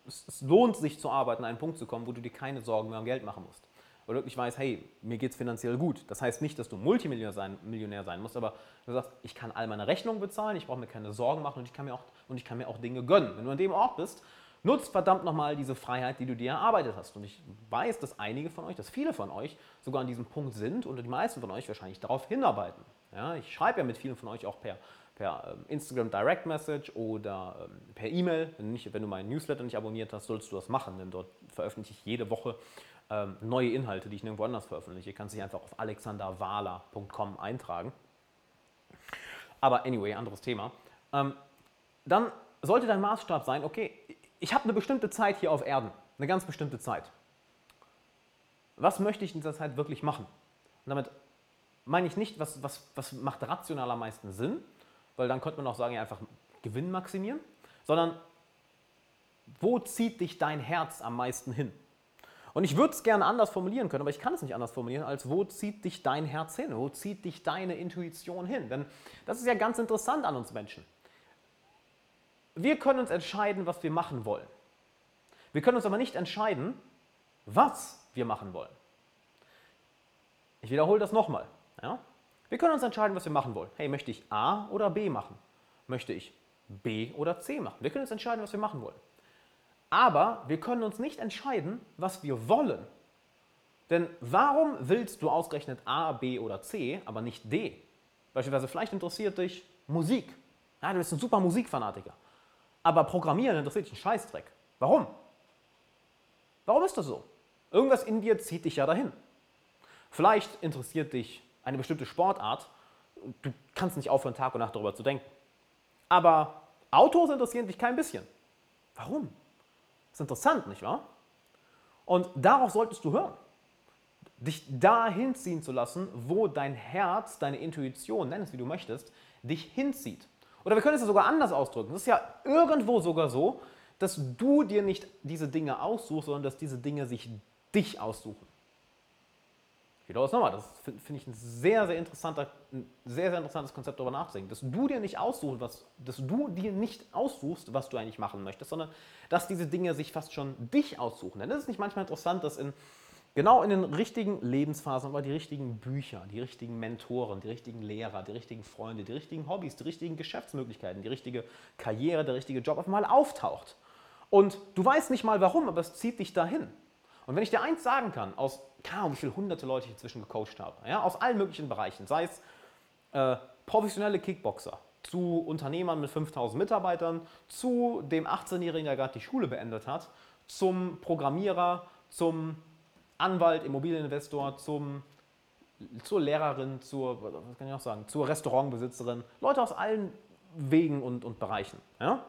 es, es lohnt sich zu arbeiten, an einen Punkt zu kommen, wo du dir keine Sorgen mehr um Geld machen musst. Oder wirklich weißt, hey, mir geht es finanziell gut. Das heißt nicht, dass du Multimillionär sein, Millionär sein musst, aber du sagst, ich kann all meine Rechnungen bezahlen, ich brauche mir keine Sorgen machen und ich, kann mir auch, und ich kann mir auch Dinge gönnen. Wenn du an dem Ort bist, nutzt verdammt nochmal diese Freiheit, die du dir erarbeitet hast. Und ich weiß, dass einige von euch, dass viele von euch sogar an diesem Punkt sind und die meisten von euch wahrscheinlich darauf hinarbeiten. Ja, ich schreibe ja mit vielen von euch auch per per ähm, Instagram Direct Message oder ähm, per E-Mail. Wenn, wenn du meinen Newsletter nicht abonniert hast, sollst du das machen, denn dort veröffentliche ich jede Woche ähm, neue Inhalte, die ich nirgendwo anders veröffentliche. Du kannst dich einfach auf alexanderwala.com eintragen. Aber anyway, anderes Thema. dann sollte dein Maßstab sein, okay, ich habe eine bestimmte Zeit hier auf Erden, eine ganz bestimmte Zeit. Was möchte ich in dieser Zeit wirklich machen? Und damit meine ich nicht, was, was, was macht rational am meisten Sinn, weil dann könnte man auch sagen, ja, einfach Gewinn maximieren, sondern wo zieht dich dein Herz am meisten hin? Und ich würde es gerne anders formulieren können, aber ich kann es nicht anders formulieren, als wo zieht dich dein Herz hin? Wo zieht dich deine Intuition hin? Denn das ist ja ganz interessant an uns Menschen. Wir können uns entscheiden, was wir machen wollen. Wir können uns aber nicht entscheiden, was wir machen wollen. Ich wiederhole das nochmal. Ja? Wir können uns entscheiden, was wir machen wollen. Hey, möchte ich A oder B machen? Möchte ich B oder C machen? Wir können uns entscheiden, was wir machen wollen. Aber wir können uns nicht entscheiden, was wir wollen. Denn warum willst du ausgerechnet A, B oder C, aber nicht D? Beispielsweise, vielleicht interessiert dich Musik. Ja, du bist ein super Musikfanatiker. Aber Programmieren interessiert dich ein Scheißdreck. Warum? Warum ist das so? Irgendwas in dir zieht dich ja dahin. Vielleicht interessiert dich eine bestimmte Sportart, du kannst nicht aufhören, Tag und Nacht darüber zu denken. Aber Autos interessieren dich kein bisschen. Warum? Das ist interessant, nicht wahr? Und darauf solltest du hören. Dich dahin ziehen zu lassen, wo dein Herz, deine Intuition, nenn es wie du möchtest, dich hinzieht. Oder wir können es ja sogar anders ausdrücken. Es ist ja irgendwo sogar so, dass du dir nicht diese Dinge aussuchst, sondern dass diese Dinge sich dich aussuchen. Wiederhole es nochmal, das finde find ich ein sehr, sehr, interessanter, ein sehr, sehr interessantes Konzept darüber nachzudenken. Dass du dir nicht aussuchst, was, dass du dir nicht aussuchst, was du eigentlich machen möchtest, sondern dass diese Dinge sich fast schon dich aussuchen. Denn es ist nicht manchmal interessant, dass in, genau in den richtigen Lebensphasen aber die richtigen Bücher, die richtigen Mentoren, die richtigen Lehrer, die richtigen Freunde, die richtigen Hobbys, die richtigen Geschäftsmöglichkeiten, die richtige Karriere, der richtige Job auf einmal auftaucht. Und du weißt nicht mal warum, aber es zieht dich dahin. Und wenn ich dir eins sagen kann, aus keine wie viele hunderte Leute ich inzwischen gecoacht habe, ja, aus allen möglichen Bereichen, sei es äh, professionelle Kickboxer, zu Unternehmern mit 5000 Mitarbeitern, zu dem 18-Jährigen, der gerade die Schule beendet hat, zum Programmierer, zum Anwalt, Immobilieninvestor, zum, zur Lehrerin, zur, was kann ich auch sagen, zur Restaurantbesitzerin, Leute aus allen Wegen und, und Bereichen. Ja?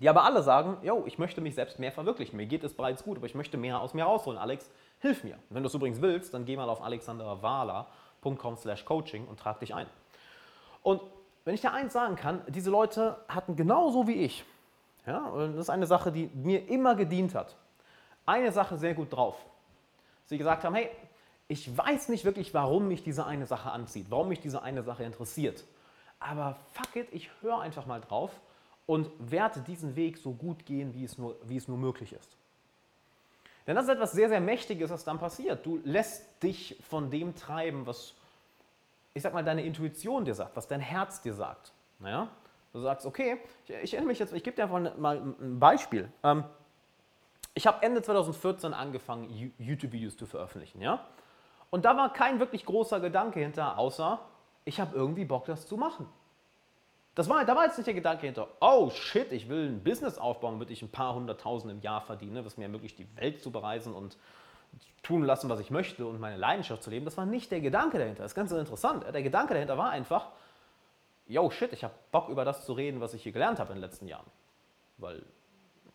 Die aber alle sagen, yo, ich möchte mich selbst mehr verwirklichen. Mir geht es bereits gut, aber ich möchte mehr aus mir rausholen. Alex, hilf mir. Wenn du es übrigens willst, dann geh mal auf alexanderwala.com slash coaching und trag dich ein. Und wenn ich dir eins sagen kann, diese Leute hatten genauso wie ich, ja, und das ist eine Sache, die mir immer gedient hat, eine Sache sehr gut drauf. Sie gesagt haben, hey, ich weiß nicht wirklich, warum mich diese eine Sache anzieht, warum mich diese eine Sache interessiert. Aber fuck it, ich höre einfach mal drauf und werde diesen Weg so gut gehen, wie es nur, wie es nur möglich ist. Denn das ist etwas sehr, sehr Mächtiges, was dann passiert. Du lässt dich von dem treiben, was, ich sag mal, deine Intuition dir sagt, was dein Herz dir sagt. Naja? Du sagst, okay, ich, ich erinnere mich jetzt, ich gebe dir einfach mal ein Beispiel. Ähm, ich habe Ende 2014 angefangen, YouTube-Videos zu veröffentlichen. Ja? Und da war kein wirklich großer Gedanke hinter, außer ich habe irgendwie Bock, das zu machen. Das war, da war jetzt nicht der Gedanke hinter, oh shit, ich will ein Business aufbauen, damit ich ein paar hunderttausend im Jahr verdiene, was mir ermöglicht, die Welt zu bereisen und tun lassen, was ich möchte und meine Leidenschaft zu leben. Das war nicht der Gedanke dahinter. Das ist ganz interessant. Der Gedanke dahinter war einfach, yo shit, ich habe Bock über das zu reden, was ich hier gelernt habe in den letzten Jahren. Weil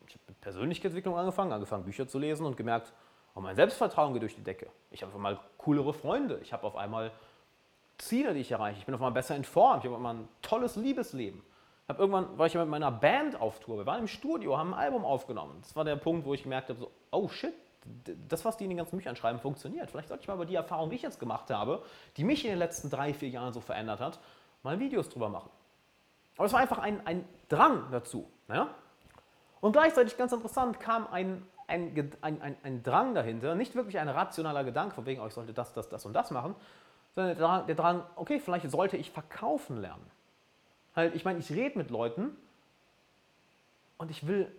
ich habe mit Persönlichkeitsentwicklung angefangen, angefangen Bücher zu lesen und gemerkt, oh, mein Selbstvertrauen geht durch die Decke. Ich habe auf einmal coolere Freunde. Ich habe auf einmal Ziele, die ich erreiche. Ich bin auf einmal besser in Form. Ich habe einmal ein tolles Liebesleben. Hab irgendwann war ich ja mit meiner Band auf Tour. Wir waren im Studio, haben ein Album aufgenommen. Das war der Punkt, wo ich gemerkt habe, so, oh shit, das, was die in den ganzen Büchern schreiben, funktioniert. Vielleicht sollte ich mal über die Erfahrung, die ich jetzt gemacht habe, die mich in den letzten drei, vier Jahren so verändert hat, mal Videos drüber machen. Aber es war einfach ein, ein Drang dazu. Ja? Und gleichzeitig, ganz interessant, kam ein, ein, ein, ein, ein Drang dahinter, nicht wirklich ein rationaler Gedanke, von wegen, oh, ich sollte das, das, das und das machen, sondern der Drang, der Drang okay, vielleicht sollte ich verkaufen lernen. Halt, ich meine, ich rede mit Leuten und ich will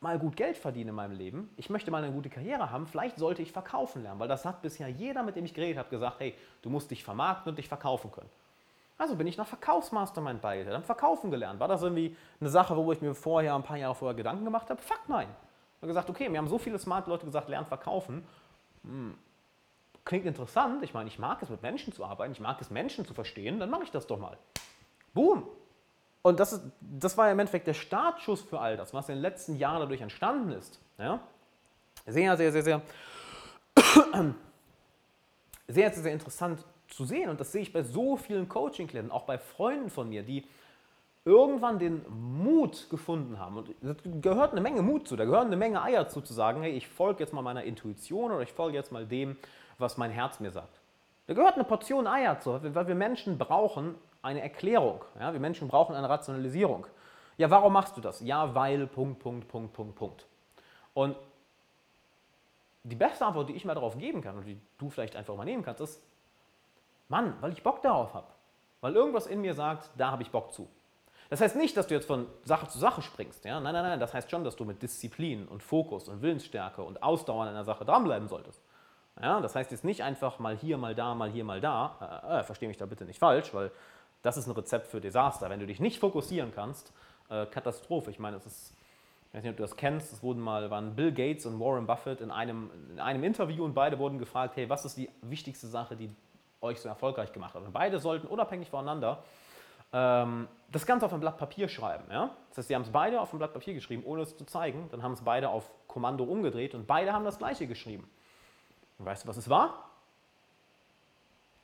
mal gut Geld verdienen in meinem Leben. Ich möchte mal eine gute Karriere haben. Vielleicht sollte ich verkaufen lernen, weil das hat bisher jeder, mit dem ich geredet habe, gesagt, hey, du musst dich vermarkten und dich verkaufen können. Also bin ich nach Verkaufsmastermind bei dir, dann verkaufen gelernt. War das irgendwie eine Sache, wo ich mir vorher, ein paar Jahre vorher Gedanken gemacht habe? Fuck nein. Ich habe gesagt, okay, mir haben so viele smart Leute gesagt, lernt verkaufen. Hm, klingt interessant. Ich meine, ich mag es, mit Menschen zu arbeiten. Ich mag es, Menschen zu verstehen. Dann mache ich das doch mal. Boom. Und das, ist, das war im Endeffekt der Startschuss für all das, was in den letzten Jahren dadurch entstanden ist. Ja? Sehr, sehr, sehr, sehr, sehr, sehr, sehr interessant zu sehen. Und das sehe ich bei so vielen Coaching-Klienten, auch bei Freunden von mir, die irgendwann den Mut gefunden haben. Und da gehört eine Menge Mut zu, da gehören eine Menge Eier zu, zu sagen, hey, ich folge jetzt mal meiner Intuition oder ich folge jetzt mal dem, was mein Herz mir sagt. Da gehört eine Portion Eier zu, weil wir Menschen brauchen eine Erklärung. Ja? Wir Menschen brauchen eine Rationalisierung. Ja, warum machst du das? Ja, weil, Punkt, Punkt, Punkt, Punkt, Punkt. Und die beste Antwort, die ich mal darauf geben kann und die du vielleicht einfach mal nehmen kannst, ist, Mann, weil ich Bock darauf habe. Weil irgendwas in mir sagt, da habe ich Bock zu. Das heißt nicht, dass du jetzt von Sache zu Sache springst. Ja? Nein, nein, nein. Das heißt schon, dass du mit Disziplin und Fokus und Willensstärke und Ausdauer an einer Sache dranbleiben solltest. Ja? Das heißt jetzt nicht einfach mal hier, mal da, mal hier, mal da. Äh, äh, verstehe mich da bitte nicht falsch, weil das ist ein Rezept für Desaster. Wenn du dich nicht fokussieren kannst, äh, Katastrophe. Ich meine, es ist, ich weiß nicht, ob du das kennst, es wurden mal, waren Bill Gates und Warren Buffett in einem, in einem Interview und beide wurden gefragt, hey, was ist die wichtigste Sache, die euch so erfolgreich gemacht hat? Und beide sollten unabhängig voneinander ähm, das Ganze auf ein Blatt Papier schreiben. Ja? Das heißt, sie haben es beide auf ein Blatt Papier geschrieben, ohne es zu zeigen. Dann haben es beide auf Kommando umgedreht und beide haben das Gleiche geschrieben. Und weißt du, was es war?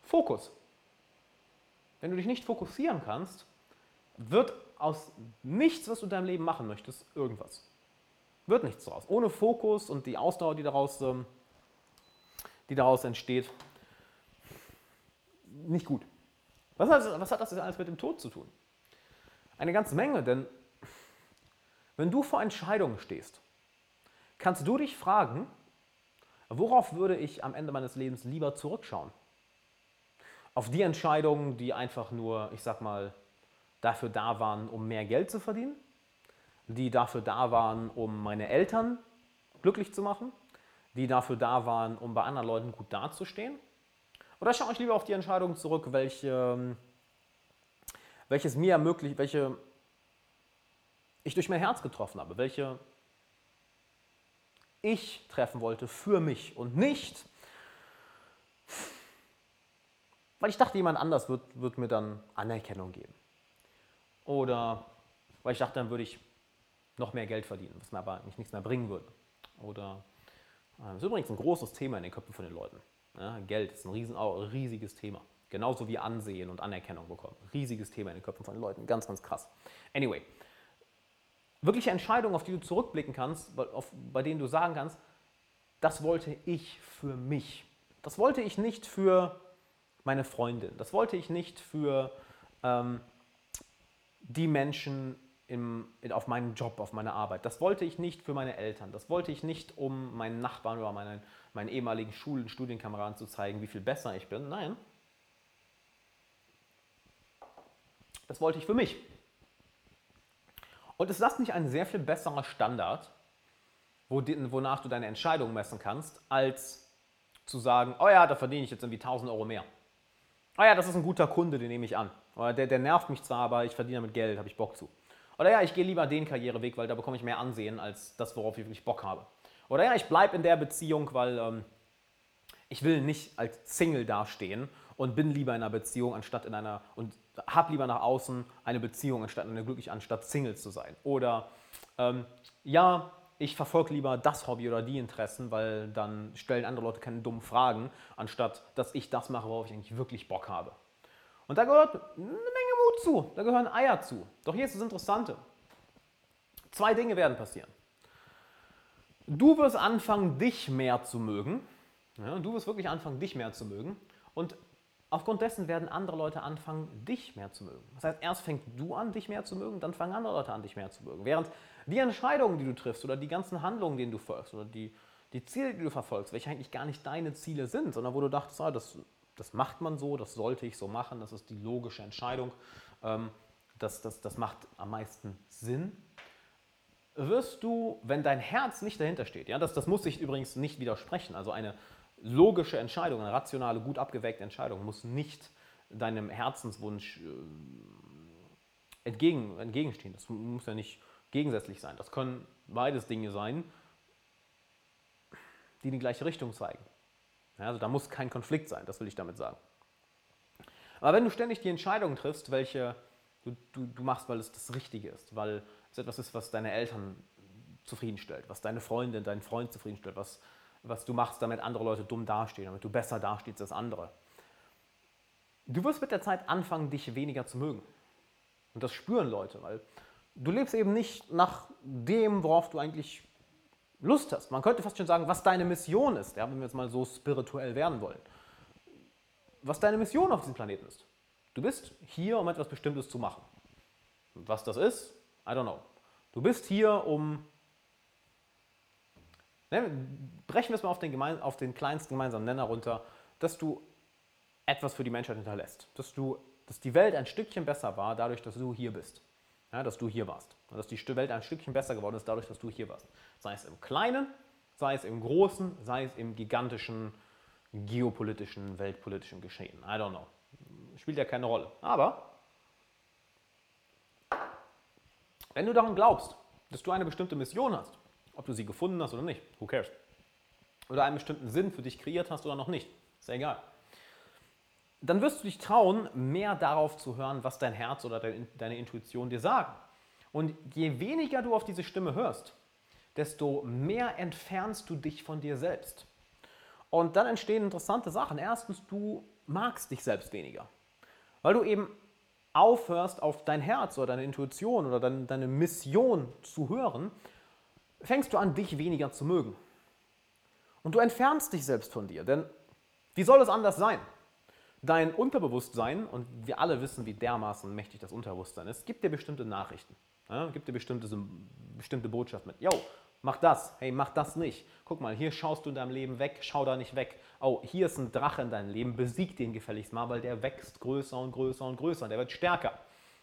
Fokus. Wenn du dich nicht fokussieren kannst, wird aus nichts, was du in deinem Leben machen möchtest, irgendwas. Wird nichts daraus. Ohne Fokus und die Ausdauer, die daraus, ähm, die daraus entsteht, nicht gut. Was hat, was hat das alles mit dem Tod zu tun? Eine ganze Menge, denn wenn du vor Entscheidungen stehst, kannst du dich fragen, worauf würde ich am Ende meines Lebens lieber zurückschauen? auf die Entscheidungen, die einfach nur, ich sag mal, dafür da waren, um mehr Geld zu verdienen, die dafür da waren, um meine Eltern glücklich zu machen, die dafür da waren, um bei anderen Leuten gut dazustehen? Oder schaue ich lieber auf die Entscheidungen zurück, welche, welches mir ermöglicht, welche ich durch mein Herz getroffen habe, welche ich treffen wollte für mich und nicht weil ich dachte, jemand anders wird, wird mir dann Anerkennung geben. Oder weil ich dachte, dann würde ich noch mehr Geld verdienen, was mir aber mich nichts mehr bringen würde. Oder äh, das ist übrigens ein großes Thema in den Köpfen von den Leuten. Ja, Geld ist ein riesen, riesiges Thema. Genauso wie Ansehen und Anerkennung bekommen. Riesiges Thema in den Köpfen von den Leuten. Ganz, ganz krass. Anyway, wirkliche Entscheidungen, auf die du zurückblicken kannst, auf, bei denen du sagen kannst, das wollte ich für mich. Das wollte ich nicht für meine Freundin. Das wollte ich nicht für ähm, die Menschen im, auf meinen Job, auf meine Arbeit. Das wollte ich nicht für meine Eltern. Das wollte ich nicht, um meinen Nachbarn oder meinen, meinen ehemaligen Schul- und Studienkameraden zu zeigen, wie viel besser ich bin. Nein. Das wollte ich für mich. Und ist das nicht ein sehr viel besserer Standard, wonach du deine Entscheidung messen kannst, als zu sagen, oh ja, da verdiene ich jetzt irgendwie 1000 Euro mehr. ah ja, das ist ein guter Kunde, den nehme ich an. Oder der, der nervt mich zwar, aber ich verdiene damit Geld, habe ich Bock zu. Oder ja, ich gehe lieber den Karriereweg, weil da bekomme ich mehr Ansehen als das, worauf ich wirklich Bock habe. Oder ja, ich bleibe in der Beziehung, weil ähm, ich will nicht als Single dastehen und bin lieber in einer Beziehung anstatt in einer und habe lieber nach außen eine Beziehung anstatt eine glücklich anstatt Single zu sein. Oder ähm, ja, ich verfolge lieber das Hobby oder die Interessen, weil dann stellen andere Leute keine dummen Fragen, anstatt dass ich das mache, worauf ich eigentlich wirklich Bock habe. Und da gehört eine Menge Mut zu, da gehören Eier zu. Doch hier ist das Interessante. Zwei Dinge werden passieren. Du wirst anfangen, dich mehr zu mögen. Ja, du wirst wirklich anfangen, dich mehr zu mögen. Und aufgrund dessen werden andere Leute anfangen, dich mehr zu mögen. Das heißt, erst fängst du an, dich mehr zu mögen, dann fangen andere Leute an, dich mehr zu mögen. Während die Entscheidungen, die du triffst oder die ganzen Handlungen, denen du folgst oder die, die Ziele, die du verfolgst, welche eigentlich gar nicht deine Ziele sind, sondern wo du dachtest, ah, das, das macht man so, das sollte ich so machen, das ist die logische Entscheidung, ähm, das, das, das macht am meisten Sinn, wirst du, wenn dein Herz nicht dahinter steht, ja, das, das muss sich übrigens nicht widersprechen, also eine logische Entscheidung, eine rationale, gut abgewägte Entscheidung muss nicht deinem Herzenswunsch äh, entgegen, entgegenstehen. Das muss ja nicht gegensätzlich sein. Das können beides Dinge sein, die in die gleiche Richtung zeigen. Ja, also da muss kein Konflikt sein, das will ich damit sagen. Aber wenn du ständig die Entscheidungen triffst, welche du, du, du machst, weil es das Richtige ist, weil es etwas ist, was deine Eltern zufriedenstellt, was deine Freundin, deinen Freund zufriedenstellt, was, was du machst, damit andere Leute dumm dastehen, damit du besser dastehst als andere. Du wirst mit der Zeit anfangen, dich weniger zu mögen. Und das spüren Leute, weil du lebst eben nicht nach dem, worauf du eigentlich Lust hast. Man könnte fast schon sagen, was deine Mission ist, ja, wenn wir jetzt mal so spirituell werden wollen. Was deine Mission auf diesem Planeten ist. Du bist hier, um etwas Bestimmtes zu machen. Was das ist, I don't know. Du bist hier, um. Ne, brechen wir es mal auf den, auf den kleinsten gemeinsamen Nenner runter, dass du etwas für die Menschheit hinterlässt. Dass, du, dass die Welt ein Stückchen besser war, dadurch, dass du hier bist ja, dass du hier warst. Und dass die Welt ein Stückchen besser geworden ist, dadurch, dass du hier warst. Sei es im Kleinen, sei es im Großen, sei es im gigantischen geopolitischen, weltpolitischen Geschehen. I don't know. Spielt ja keine Rolle. Aber wenn du daran glaubst, dass du eine bestimmte Mission hast, ob du sie gefunden hast oder nicht, who cares? Oder einen bestimmten Sinn für dich kreiert hast oder noch nicht, ist ja egal dann wirst du dich trauen, mehr darauf zu hören, was dein Herz oder deine Intuition dir sagen. Und je weniger du auf diese Stimme hörst, desto mehr entfernst du dich von dir selbst. Und dann entstehen interessante Sachen. Erstens, du magst dich selbst weniger, weil du eben aufhörst, auf dein Herz oder deine Intuition oder deine Mission zu hören, fängst du an, dich weniger zu mögen. Und du entfernst dich selbst von dir. Denn wie soll es anders sein? Dein Unterbewusstsein, und wir alle wissen, wie dermaßen mächtig das Unterbewusstsein ist, gibt dir bestimmte Nachrichten, ja, gibt dir bestimmte, bestimmte Botschaft mit. Yo, mach das, hey, mach das nicht. Guck mal, hier schaust du in deinem Leben weg, schau da nicht weg. Oh, hier ist ein Drache in deinem Leben, besieg den gefälligst mal, weil der wächst größer und größer und größer der wird stärker.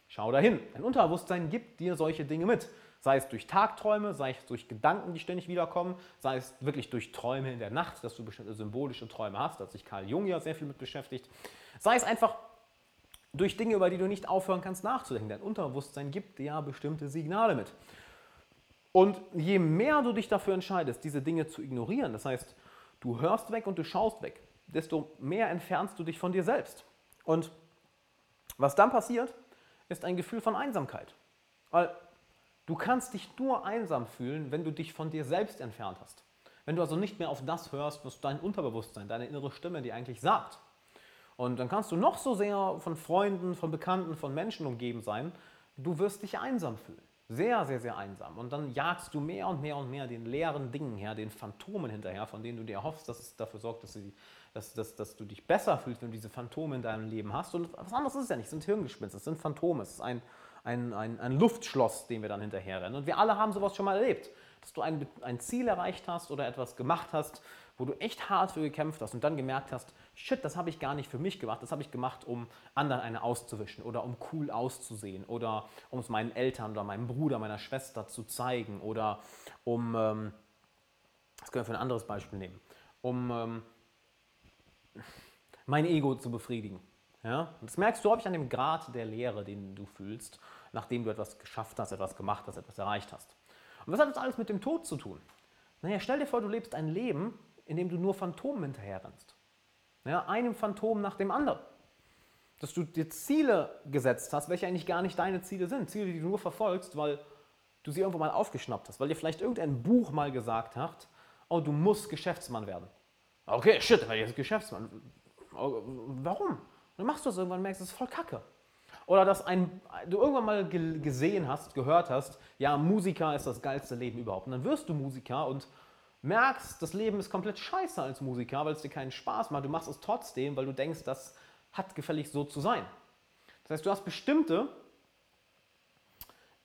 Schau dahin. Dein Unterbewusstsein gibt dir solche Dinge mit. Sei es durch Tagträume, sei es durch Gedanken, die ständig wiederkommen, sei es wirklich durch Träume in der Nacht, dass du bestimmte symbolische Träume hast, da hat sich Karl Jung ja sehr viel mit beschäftigt. Sei es einfach durch Dinge, über die du nicht aufhören kannst nachzudenken. Dein Unterbewusstsein gibt dir ja bestimmte Signale mit. Und je mehr du dich dafür entscheidest, diese Dinge zu ignorieren, das heißt, du hörst weg und du schaust weg, desto mehr entfernst du dich von dir selbst. Und was dann passiert, ist ein Gefühl von Einsamkeit. Weil Du kannst dich nur einsam fühlen, wenn du dich von dir selbst entfernt hast. Wenn du also nicht mehr auf das hörst, was dein Unterbewusstsein, deine innere Stimme dir eigentlich sagt. Und dann kannst du noch so sehr von Freunden, von Bekannten, von Menschen umgeben sein, du wirst dich einsam fühlen. Sehr, sehr, sehr einsam. Und dann jagst du mehr und mehr und mehr den leeren Dingen her, den Phantomen hinterher, von denen du dir hoffst, dass es dafür sorgt, dass, sie, dass, dass, dass du dich besser fühlst, wenn du diese Phantome in deinem Leben hast. Und was anderes ist es ja nicht, es sind Hirngespinste, es sind Phantome, es ist ein, ein, ein, ein Luftschloss, dem wir dann hinterherrennen. Und wir alle haben sowas schon mal erlebt, dass du ein, ein Ziel erreicht hast oder etwas gemacht hast, wo du echt hart für gekämpft hast und dann gemerkt hast, shit, das habe ich gar nicht für mich gemacht, das habe ich gemacht, um anderen eine auszuwischen oder um cool auszusehen oder um es meinen Eltern oder meinem Bruder, meiner Schwester zu zeigen oder um, ähm, das können wir für ein anderes Beispiel nehmen, um ähm, mein Ego zu befriedigen. Ja? Das merkst du häufig an dem Grad der Leere, den du fühlst, nachdem du etwas geschafft hast, etwas gemacht hast, etwas erreicht hast. Und was hat das alles mit dem Tod zu tun? Naja, stell dir vor, du lebst ein Leben, in dem du nur Phantomen hinterherrennst. Ja, einem Phantom nach dem anderen. Dass du dir Ziele gesetzt hast, welche eigentlich gar nicht deine Ziele sind. Ziele, die du nur verfolgst, weil du sie irgendwo mal aufgeschnappt hast. Weil dir vielleicht irgendein Buch mal gesagt hat, oh, du musst Geschäftsmann werden. Okay, shit, weil jetzt Geschäftsmann. Warum? Dann machst du das irgendwann und merkst, das ist voll kacke. Oder dass ein, du irgendwann mal gesehen hast, gehört hast, ja, Musiker ist das geilste Leben überhaupt. Und dann wirst du Musiker und merkst, das Leben ist komplett scheiße als Musiker, weil es dir keinen Spaß macht. Du machst es trotzdem, weil du denkst, das hat gefällig so zu sein. Das heißt, du hast bestimmte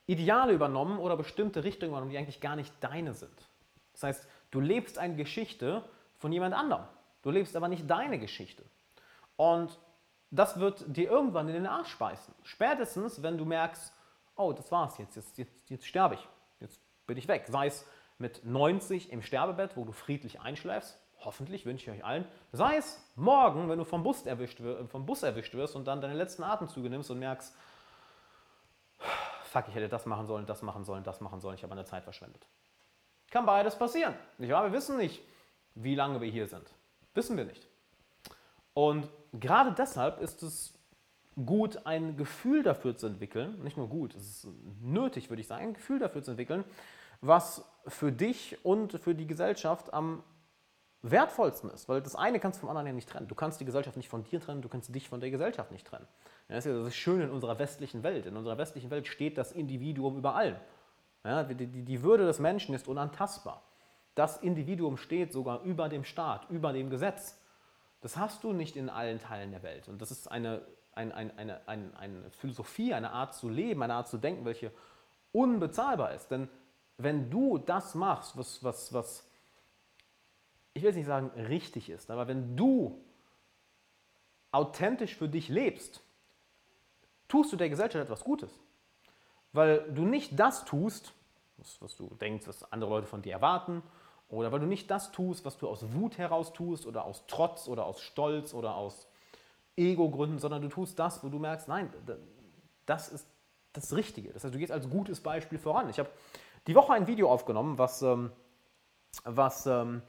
Ideale übernommen oder bestimmte Richtungen übernommen, die eigentlich gar nicht deine sind. Das heißt, du lebst eine Geschichte von jemand anderem. Du lebst aber nicht deine Geschichte. Und das wird dir irgendwann in den Arsch speisen. Spätestens, wenn du merkst, oh, das war's jetzt, jetzt, jetzt, jetzt sterbe ich, jetzt bin ich weg. Sei es mit 90 im Sterbebett, wo du friedlich einschläfst, hoffentlich wünsche ich euch allen. Sei es morgen, wenn du vom Bus erwischt, vom Bus erwischt wirst und dann deine letzten Atemzüge nimmst und merkst, fuck, ich hätte das machen sollen, das machen sollen, das machen sollen, ich habe meine Zeit verschwendet. Kann beides passieren. Nicht wahr? Wir wissen nicht, wie lange wir hier sind. Wissen wir nicht. Und gerade deshalb ist es gut, ein Gefühl dafür zu entwickeln, nicht nur gut, es ist nötig, würde ich sagen, ein Gefühl dafür zu entwickeln, was für dich und für die Gesellschaft am wertvollsten ist. Weil das eine kannst du vom anderen ja nicht trennen. Du kannst die Gesellschaft nicht von dir trennen, du kannst dich von der Gesellschaft nicht trennen. das ist ja das Schöne in unserer westlichen Welt. In unserer westlichen Welt steht das Individuum über allem. Ja, die, die Würde des Menschen ist unantastbar. Das Individuum steht sogar über dem Staat, über dem Gesetz. Das hast du nicht in allen Teilen der Welt. Und das ist eine, ein, ein, eine, eine, eine Philosophie, eine Art zu leben, eine Art zu denken, welche unbezahlbar ist. Denn wenn du das machst, was, was, was ich will jetzt nicht sagen richtig ist, aber wenn du authentisch für dich lebst, tust du der Gesellschaft etwas Gutes. Weil du nicht das tust, was, was du denkst, was andere Leute von dir erwarten, oder weil du nicht das tust, was du aus Wut heraus tust oder aus Trotz oder aus Stolz oder aus Ego-Gründen, sondern du tust das, wo du merkst, nein, das ist das Richtige. Das heißt, du gehst als gutes Beispiel voran. Ich habe die Woche ein Video aufgenommen, was, ähm, was ähm,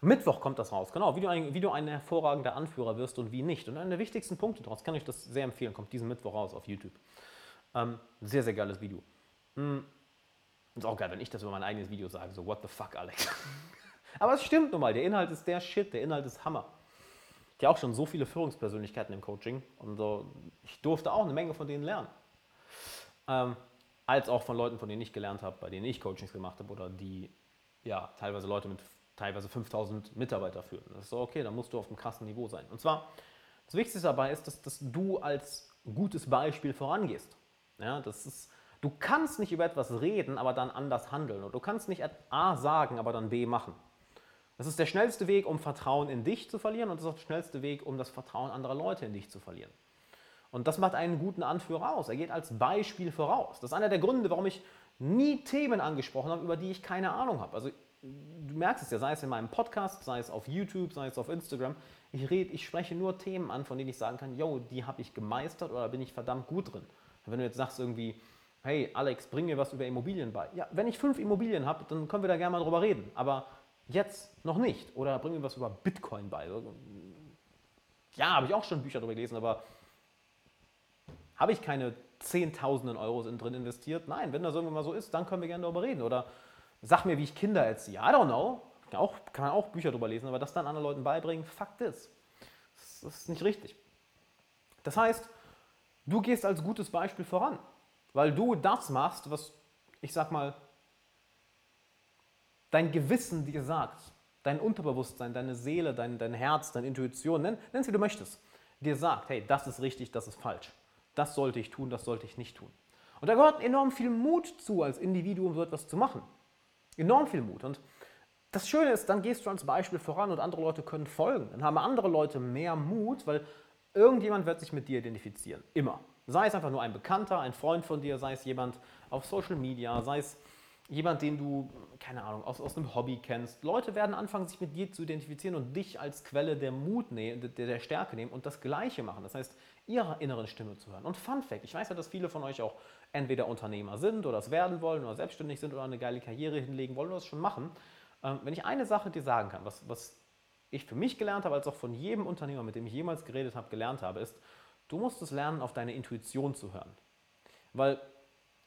Mittwoch kommt das raus, genau, wie du, ein, wie du ein hervorragender Anführer wirst und wie nicht. Und einer der wichtigsten Punkte daraus, kann ich das sehr empfehlen, kommt diesen Mittwoch raus auf YouTube. Ähm, sehr, sehr geiles Video. Mhm. Ist auch geil, wenn ich das über mein eigenes Video sage, so what the fuck, Alex. Aber es stimmt nun mal, der Inhalt ist der Shit, der Inhalt ist Hammer. Ich habe auch schon so viele Führungspersönlichkeiten im Coaching und so, ich durfte auch eine Menge von denen lernen. Ähm, als auch von Leuten, von denen ich gelernt habe, bei denen ich Coachings gemacht habe oder die ja teilweise Leute mit teilweise 5000 Mitarbeiter führen. Das ist so, okay, dann musst du auf einem krassen Niveau sein. Und zwar, das Wichtigste dabei ist, dass, dass du als gutes Beispiel vorangehst. Ja, das ist, Du kannst nicht über etwas reden, aber dann anders handeln. Und du kannst nicht A sagen, aber dann B machen. Das ist der schnellste Weg, um Vertrauen in dich zu verlieren und das ist auch der schnellste Weg, um das Vertrauen anderer Leute in dich zu verlieren. Und das macht einen guten Anführer aus. Er geht als Beispiel voraus. Das ist einer der Gründe, warum ich nie Themen angesprochen habe, über die ich keine Ahnung habe. Also du merkst es ja, sei es in meinem Podcast, sei es auf YouTube, sei es auf Instagram. Ich rede, ich spreche nur Themen an, von denen ich sagen kann, yo, die habe ich gemeistert oder bin ich verdammt gut drin. Wenn du jetzt sagst irgendwie, hey Alex, bring mir was über Immobilien bei. Ja, wenn ich fünf Immobilien habe, dann können wir da gerne mal drüber reden. Aber jetzt noch nicht. Oder bring mir was über Bitcoin bei. Ja, habe ich auch schon Bücher darüber gelesen, aber habe ich keine Zehntausenden Euro drin investiert? Nein, wenn das irgendwann mal so ist, dann können wir gerne darüber reden. Oder sag mir, wie ich Kinder erziehe. I don't know. Kann, auch, kann man auch Bücher darüber lesen, aber das dann anderen Leuten beibringen, fuck this. Das ist nicht richtig. Das heißt, du gehst als gutes Beispiel voran. Weil du das machst, was, ich sag mal, dein Gewissen dir sagt, dein Unterbewusstsein, deine Seele, dein, dein Herz, deine Intuition, nenn, es wie du möchtest, dir sagt, hey, das ist richtig, das ist falsch. Das sollte ich tun, das sollte ich nicht tun. Und da gehört enorm viel Mut zu, als Individuum so etwas zu machen. Enorm viel Mut. Und das Schöne ist, dann gehst du als Beispiel voran und andere Leute können folgen. Dann haben andere Leute mehr Mut, weil irgendjemand wird sich mit dir identifizieren. Immer. Sei es einfach nur ein Bekannter, ein Freund von dir, sei es jemand auf Social Media, sei es jemand, den du, keine Ahnung, aus, aus einem Hobby kennst. Leute werden anfangen, sich mit dir zu identifizieren und dich als Quelle der Mut nehmen, der, der Stärke nehmen und das Gleiche machen. Das heißt, ihrer inneren Stimme zu hören. Und Fun Fact, ich weiß ja, dass viele von euch auch entweder Unternehmer sind oder es werden wollen oder selbstständig sind oder eine geile Karriere hinlegen wollen oder das schon machen. Ähm, wenn ich eine Sache dir sagen kann, was, was ich für mich gelernt habe, als auch von jedem Unternehmer, mit dem ich jemals geredet habe, gelernt habe, ist, du musst es lernen, auf deine Intuition zu hören. Weil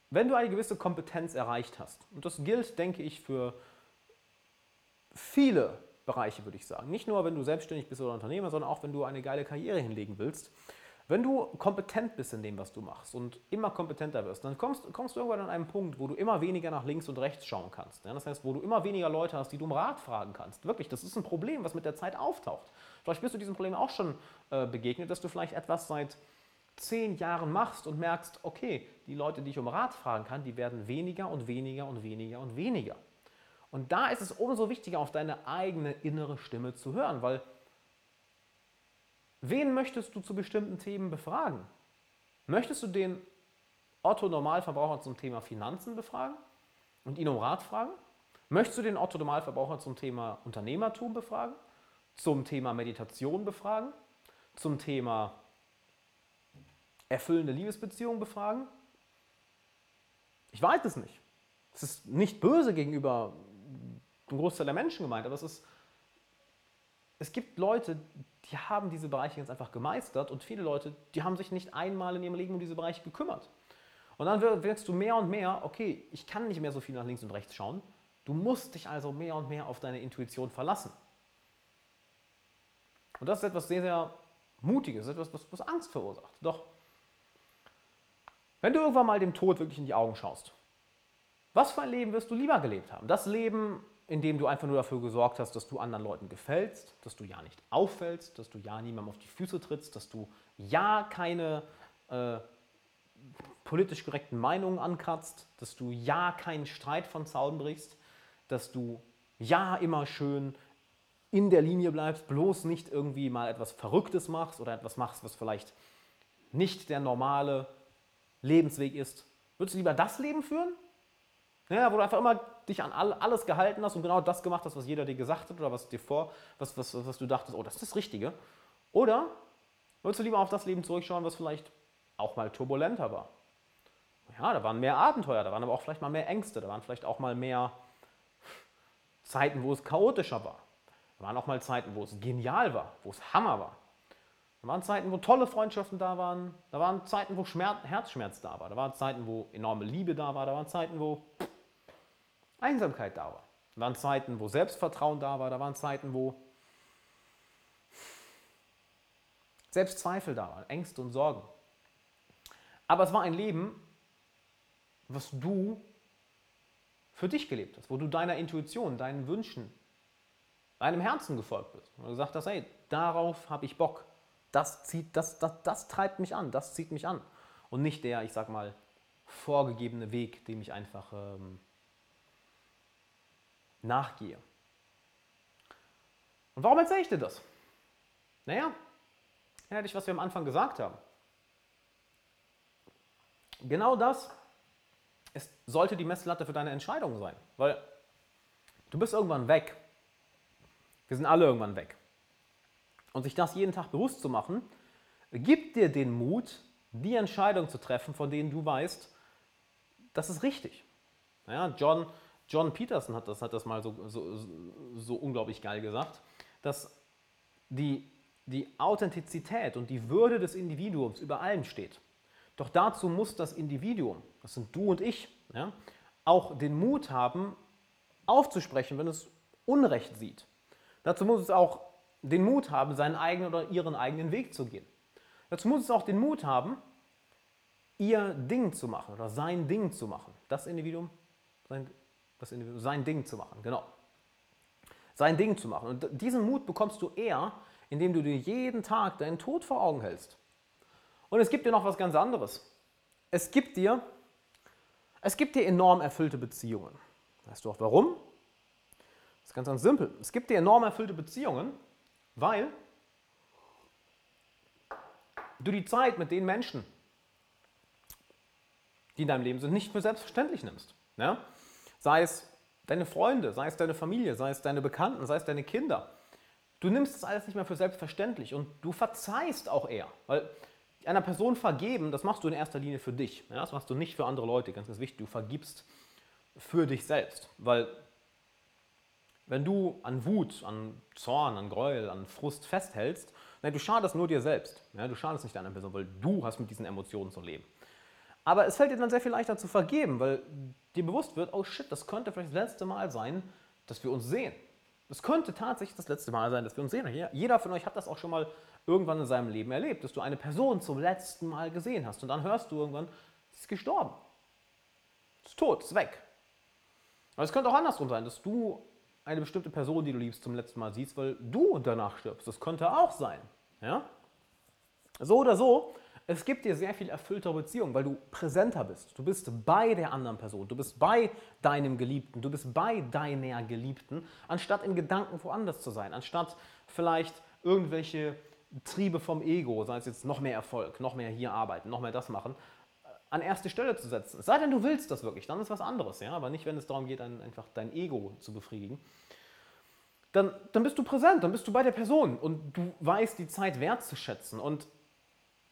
wenn du eine gewisse Kompetenz erreicht hast, und das gilt, denke ich, für viele Bereiche, würde ich sagen, nicht nur, wenn du selbstständig bist oder Unternehmer, sondern auch, wenn du eine geile Karriere hinlegen willst, wenn du kompetent bist in dem, was du machst und immer kompetenter wirst, dann kommst, kommst du irgendwann an einen Punkt, wo du immer weniger nach links und rechts schauen kannst. Ja? Das heißt, wo du immer weniger Leute hast, die du um Rat fragen kannst. Wirklich, das ist ein Problem, was mit der Zeit auftaucht. Vielleicht bist du diesem Problem auch schon äh, begegnet, dass du vielleicht etwas seit zehn Jahren machst und merkst, okay, die Leute, die ich um Rat fragen kann, die werden weniger und weniger und weniger und weniger. Und da ist es umso wichtiger, auf deine eigene innere Stimme zu hören, weil wen möchtest du zu bestimmten Themen befragen? Möchtest du den Otto Normalverbraucher zum Thema Finanzen befragen und ihn um Rat fragen? Möchtest du den Otto Normalverbraucher zum Thema Unternehmertum befragen? Zum Thema Meditation befragen? Zum Thema erfüllende Liebesbeziehungen befragen? Ich weiß es nicht. Es ist nicht böse gegenüber dem Großteil der Menschen gemeint, aber es ist. Es gibt Leute, die haben diese Bereiche ganz einfach gemeistert und viele Leute, die haben sich nicht einmal in ihrem Leben um diese Bereiche gekümmert. Und dann wirkst du mehr und mehr, okay, ich kann nicht mehr so viel nach links und rechts schauen. Du musst dich also mehr und mehr auf deine Intuition verlassen. Und das ist etwas sehr, sehr Mutiges, etwas, was, was Angst verursacht. Doch wenn du irgendwann mal dem Tod wirklich in die Augen schaust, was für ein Leben wirst du lieber gelebt haben? Das Leben, in dem du einfach nur dafür gesorgt hast, dass du anderen Leuten gefällst, dass du ja nicht auffällst, dass du ja niemandem auf die Füße trittst, dass du ja keine äh, politisch korrekten Meinungen ankratzt, dass du ja keinen Streit von Zaun brichst, dass du ja immer schön in der Linie bleibst, bloß nicht irgendwie mal etwas Verrücktes machst oder etwas machst, was vielleicht nicht der normale Lebensweg ist. Würdest du lieber das Leben führen? Ja, wo du einfach immer dich an alles gehalten hast und genau das gemacht hast, was jeder dir gesagt hat oder was dir vor, was, was, was du dachtest, oh, das ist das Richtige. Oder würdest du lieber auf das Leben zurückschauen, was vielleicht auch mal turbulenter war? Ja, da waren mehr Abenteuer, da waren aber auch vielleicht mal mehr Ängste, da waren vielleicht auch mal mehr Zeiten, wo es chaotischer war. Da waren auch mal Zeiten, wo es genial war, wo es Hammer war. Da waren Zeiten, wo tolle Freundschaften da waren. Da waren Zeiten, wo Schmerz, Herzschmerz da war. Da waren Zeiten, wo enorme Liebe da war. Da waren Zeiten, wo Einsamkeit da war. Da waren Zeiten, wo Selbstvertrauen da war. Da waren Zeiten, wo Selbstzweifel da waren, Ängste und Sorgen. Aber es war ein Leben, was du für dich gelebt hast, wo du deiner Intuition, deinen Wünschen, deinem Herzen gefolgt bist. Und du gesagt hast, hey, darauf habe ich Bock. Das, zieht, das, das, das treibt mich an, das zieht mich an. Und nicht der, ich sag mal, vorgegebene Weg, dem ich einfach ähm, nachgehe. Und warum erzähle ich dir das? Naja, erinnere dich, was wir am Anfang gesagt haben. Genau das ist, sollte die Messlatte für deine Entscheidung sein. Weil du bist irgendwann weg. Wir sind alle irgendwann weg. Und sich das jeden Tag bewusst zu machen, gibt dir den Mut, die Entscheidungen zu treffen, von denen du weißt, das ist richtig. Ja, John, John Peterson hat das, hat das mal so, so, so unglaublich geil gesagt, dass die, die Authentizität und die Würde des Individuums über allem steht. Doch dazu muss das Individuum, das sind du und ich, ja, auch den Mut haben, aufzusprechen, wenn es Unrecht sieht. Dazu muss es auch den Mut haben, seinen eigenen oder ihren eigenen Weg zu gehen. Dazu muss es auch den Mut haben, ihr Ding zu machen oder sein Ding zu machen. Das Individuum, sein, das Individuum, sein Ding zu machen, genau. Sein Ding zu machen. Und diesen Mut bekommst du eher, indem du dir jeden Tag deinen Tod vor Augen hältst. Und es gibt dir noch was ganz anderes. Es gibt dir, es gibt dir enorm erfüllte Beziehungen. Weißt du auch warum? Das ist ganz, ganz simpel. Es gibt dir enorm erfüllte Beziehungen, weil du die Zeit mit den Menschen, die in deinem Leben sind, nicht für selbstverständlich nimmst. Ja? Sei es deine Freunde, sei es deine Familie, sei es deine Bekannten, sei es deine Kinder. Du nimmst das alles nicht mehr für selbstverständlich und du verzeihst auch eher. Weil einer Person vergeben, das machst du in erster Linie für dich. Ja, das machst du nicht für andere Leute, ganz, ganz wichtig. Du vergibst für dich selbst. Weil wenn du an Wut, an Zorn, an Gräuel, an Frust festhältst, nein, du schadest nur dir selbst. Ja, du schadest nicht anderen Person, weil du hast mit diesen Emotionen zu leben. Aber es fällt dir dann sehr viel leichter zu vergeben, weil dir bewusst wird, oh shit, das könnte vielleicht das letzte Mal sein, dass wir uns sehen. Es könnte tatsächlich das letzte Mal sein, dass wir uns sehen. Jeder von euch hat das auch schon mal irgendwann in seinem Leben erlebt, dass du eine Person zum letzten Mal gesehen hast und dann hörst du irgendwann, sie ist gestorben. Ist tot, ist weg. Aber es könnte auch andersrum sein, dass du eine bestimmte Person, die du liebst, zum letzten Mal siehst, weil du danach stirbst. Das könnte auch sein. Ja? So oder so, es gibt dir sehr viel erfülltere Beziehung, weil du präsenter bist. Du bist bei der anderen Person, du bist bei deinem Geliebten, du bist bei deiner Geliebten, anstatt in Gedanken woanders zu sein, anstatt vielleicht irgendwelche Triebe vom Ego, sei es jetzt noch mehr Erfolg, noch mehr hier arbeiten, noch mehr das machen, an erste Stelle zu setzen. Sei denn, du willst das wirklich, dann ist was anderes, ja, aber nicht, wenn es darum geht, einfach dein Ego zu befriedigen. Dann, dann bist du präsent, dann bist du bei der Person und du weißt die Zeit wertzuschätzen und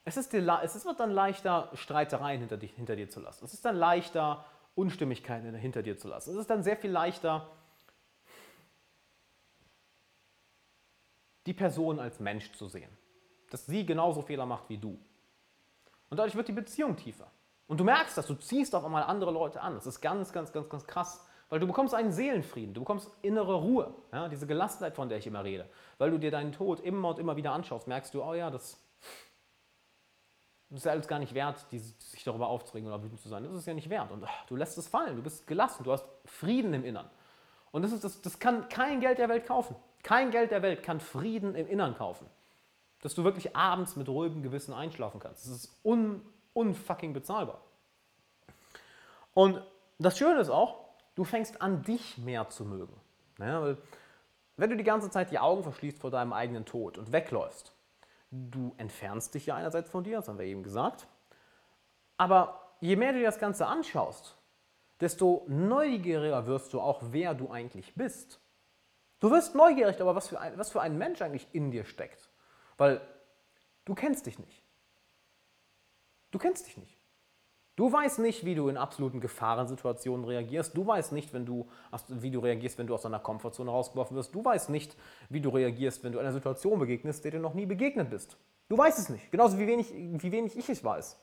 es, ist dir, es wird dann leichter, Streitereien hinter, dich, hinter dir zu lassen. Es ist dann leichter, Unstimmigkeiten hinter dir zu lassen. Es ist dann sehr viel leichter, die Person als Mensch zu sehen. Dass sie genauso Fehler macht wie du. Und dadurch wird die Beziehung tiefer. Und du merkst das, du ziehst auf einmal andere Leute an. Das ist ganz, ganz, ganz, ganz krass. Weil du bekommst einen Seelenfrieden, du bekommst innere Ruhe, ja, diese Gelassenheit, von der ich immer rede. Weil du dir deinen Tod immer und immer wieder anschaust, merkst du, oh ja, das, das ist ja alles gar nicht wert, die, sich darüber aufzuregen oder wütend zu sein. Das ist ja nicht wert. Und ach, du lässt es fallen, du bist gelassen, du hast Frieden im Innern. Und das, ist, das, das kann kein Geld der Welt kaufen. Kein Geld der Welt kann Frieden im Innern kaufen. Dass du wirklich abends mit ruhigem Gewissen einschlafen kannst. Das ist un, unfucking bezahlbar. Und das Schöne ist auch, du fängst an, dich mehr zu mögen. Ja, wenn du die ganze Zeit die Augen verschließt vor deinem eigenen Tod und wegläufst, du entfernst dich ja einerseits von dir, das haben wir eben gesagt, aber je mehr du dir das Ganze anschaust, desto neugieriger wirst du auch, wer du eigentlich bist. Du wirst neugierig, aber was für, ein, was für ein Mensch eigentlich in dir steckt. Weil du kennst dich nicht. Du kennst dich nicht. Du weißt nicht, wie du in absoluten Gefahrensituationen reagierst. Du weißt nicht, wenn du, wie du reagierst, wenn du aus deiner Komfortzone rausgeworfen wirst. Du weißt nicht, wie du reagierst, wenn du einer Situation begegnest, der dir noch nie begegnet bist. Du weißt es nicht. Genauso wie wenig, wie wenig ich es weiß.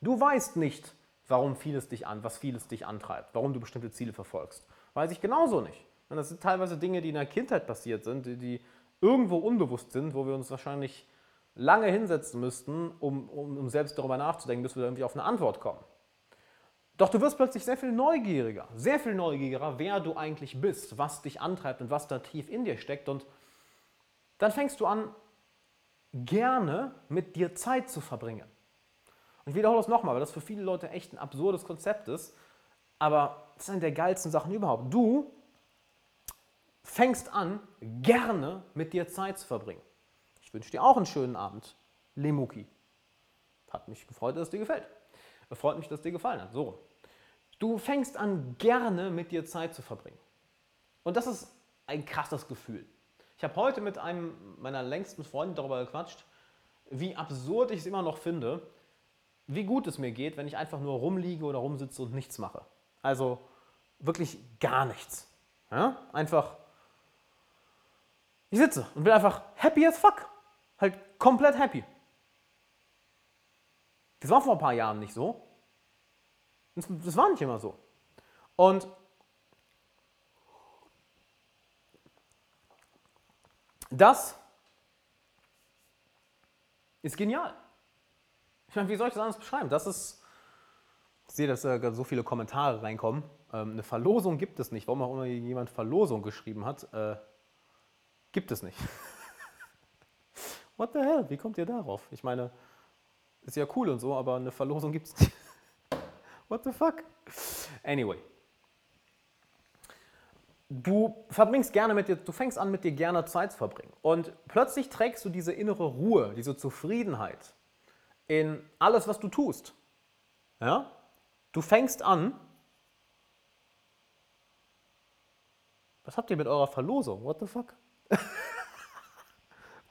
Du weißt nicht, warum vieles dich an, was vieles dich antreibt, warum du bestimmte Ziele verfolgst. Weiß ich genauso nicht. Und das sind teilweise Dinge, die in der Kindheit passiert sind, die, die irgendwo unbewusst sind, wo wir uns wahrscheinlich lange hinsetzen müssten, um, um, um selbst darüber nachzudenken, bis wir irgendwie auf eine Antwort kommen. Doch du wirst plötzlich sehr viel neugieriger, sehr viel neugieriger, wer du eigentlich bist, was dich antreibt und was da tief in dir steckt. Und dann fängst du an, gerne mit dir Zeit zu verbringen. Und ich wiederhole das nochmal, weil das für viele Leute echt ein absurdes Konzept ist. Aber das ist eine der geilsten Sachen überhaupt. Du fängst an, gerne mit dir Zeit zu verbringen. Wünsche dir auch einen schönen Abend, Lemuki. Hat mich gefreut, dass es dir gefällt. Freut mich, dass es dir gefallen hat. So. Du fängst an, gerne mit dir Zeit zu verbringen. Und das ist ein krasses Gefühl. Ich habe heute mit einem meiner längsten Freunde darüber gequatscht, wie absurd ich es immer noch finde, wie gut es mir geht, wenn ich einfach nur rumliege oder rumsitze und nichts mache. Also wirklich gar nichts. Ja? Einfach ich sitze und bin einfach happy as fuck. Halt komplett happy. Das war vor ein paar Jahren nicht so. Das, das war nicht immer so. Und das ist genial. Ich meine, wie soll ich das anders beschreiben? Das ist, ich sehe, dass da so viele Kommentare reinkommen. Ähm, eine Verlosung gibt es nicht. Warum auch immer jemand Verlosung geschrieben hat, äh, Gibt es nicht. What the hell? Wie kommt ihr darauf? Ich meine, ist ja cool und so, aber eine Verlosung gibt es nicht. What the fuck? Anyway. Du verbringst gerne mit dir, du fängst an, mit dir gerne Zeit zu verbringen. Und plötzlich trägst du diese innere Ruhe, diese Zufriedenheit in alles, was du tust. Ja? Du fängst an, Was habt ihr mit eurer Verlosung? What the fuck?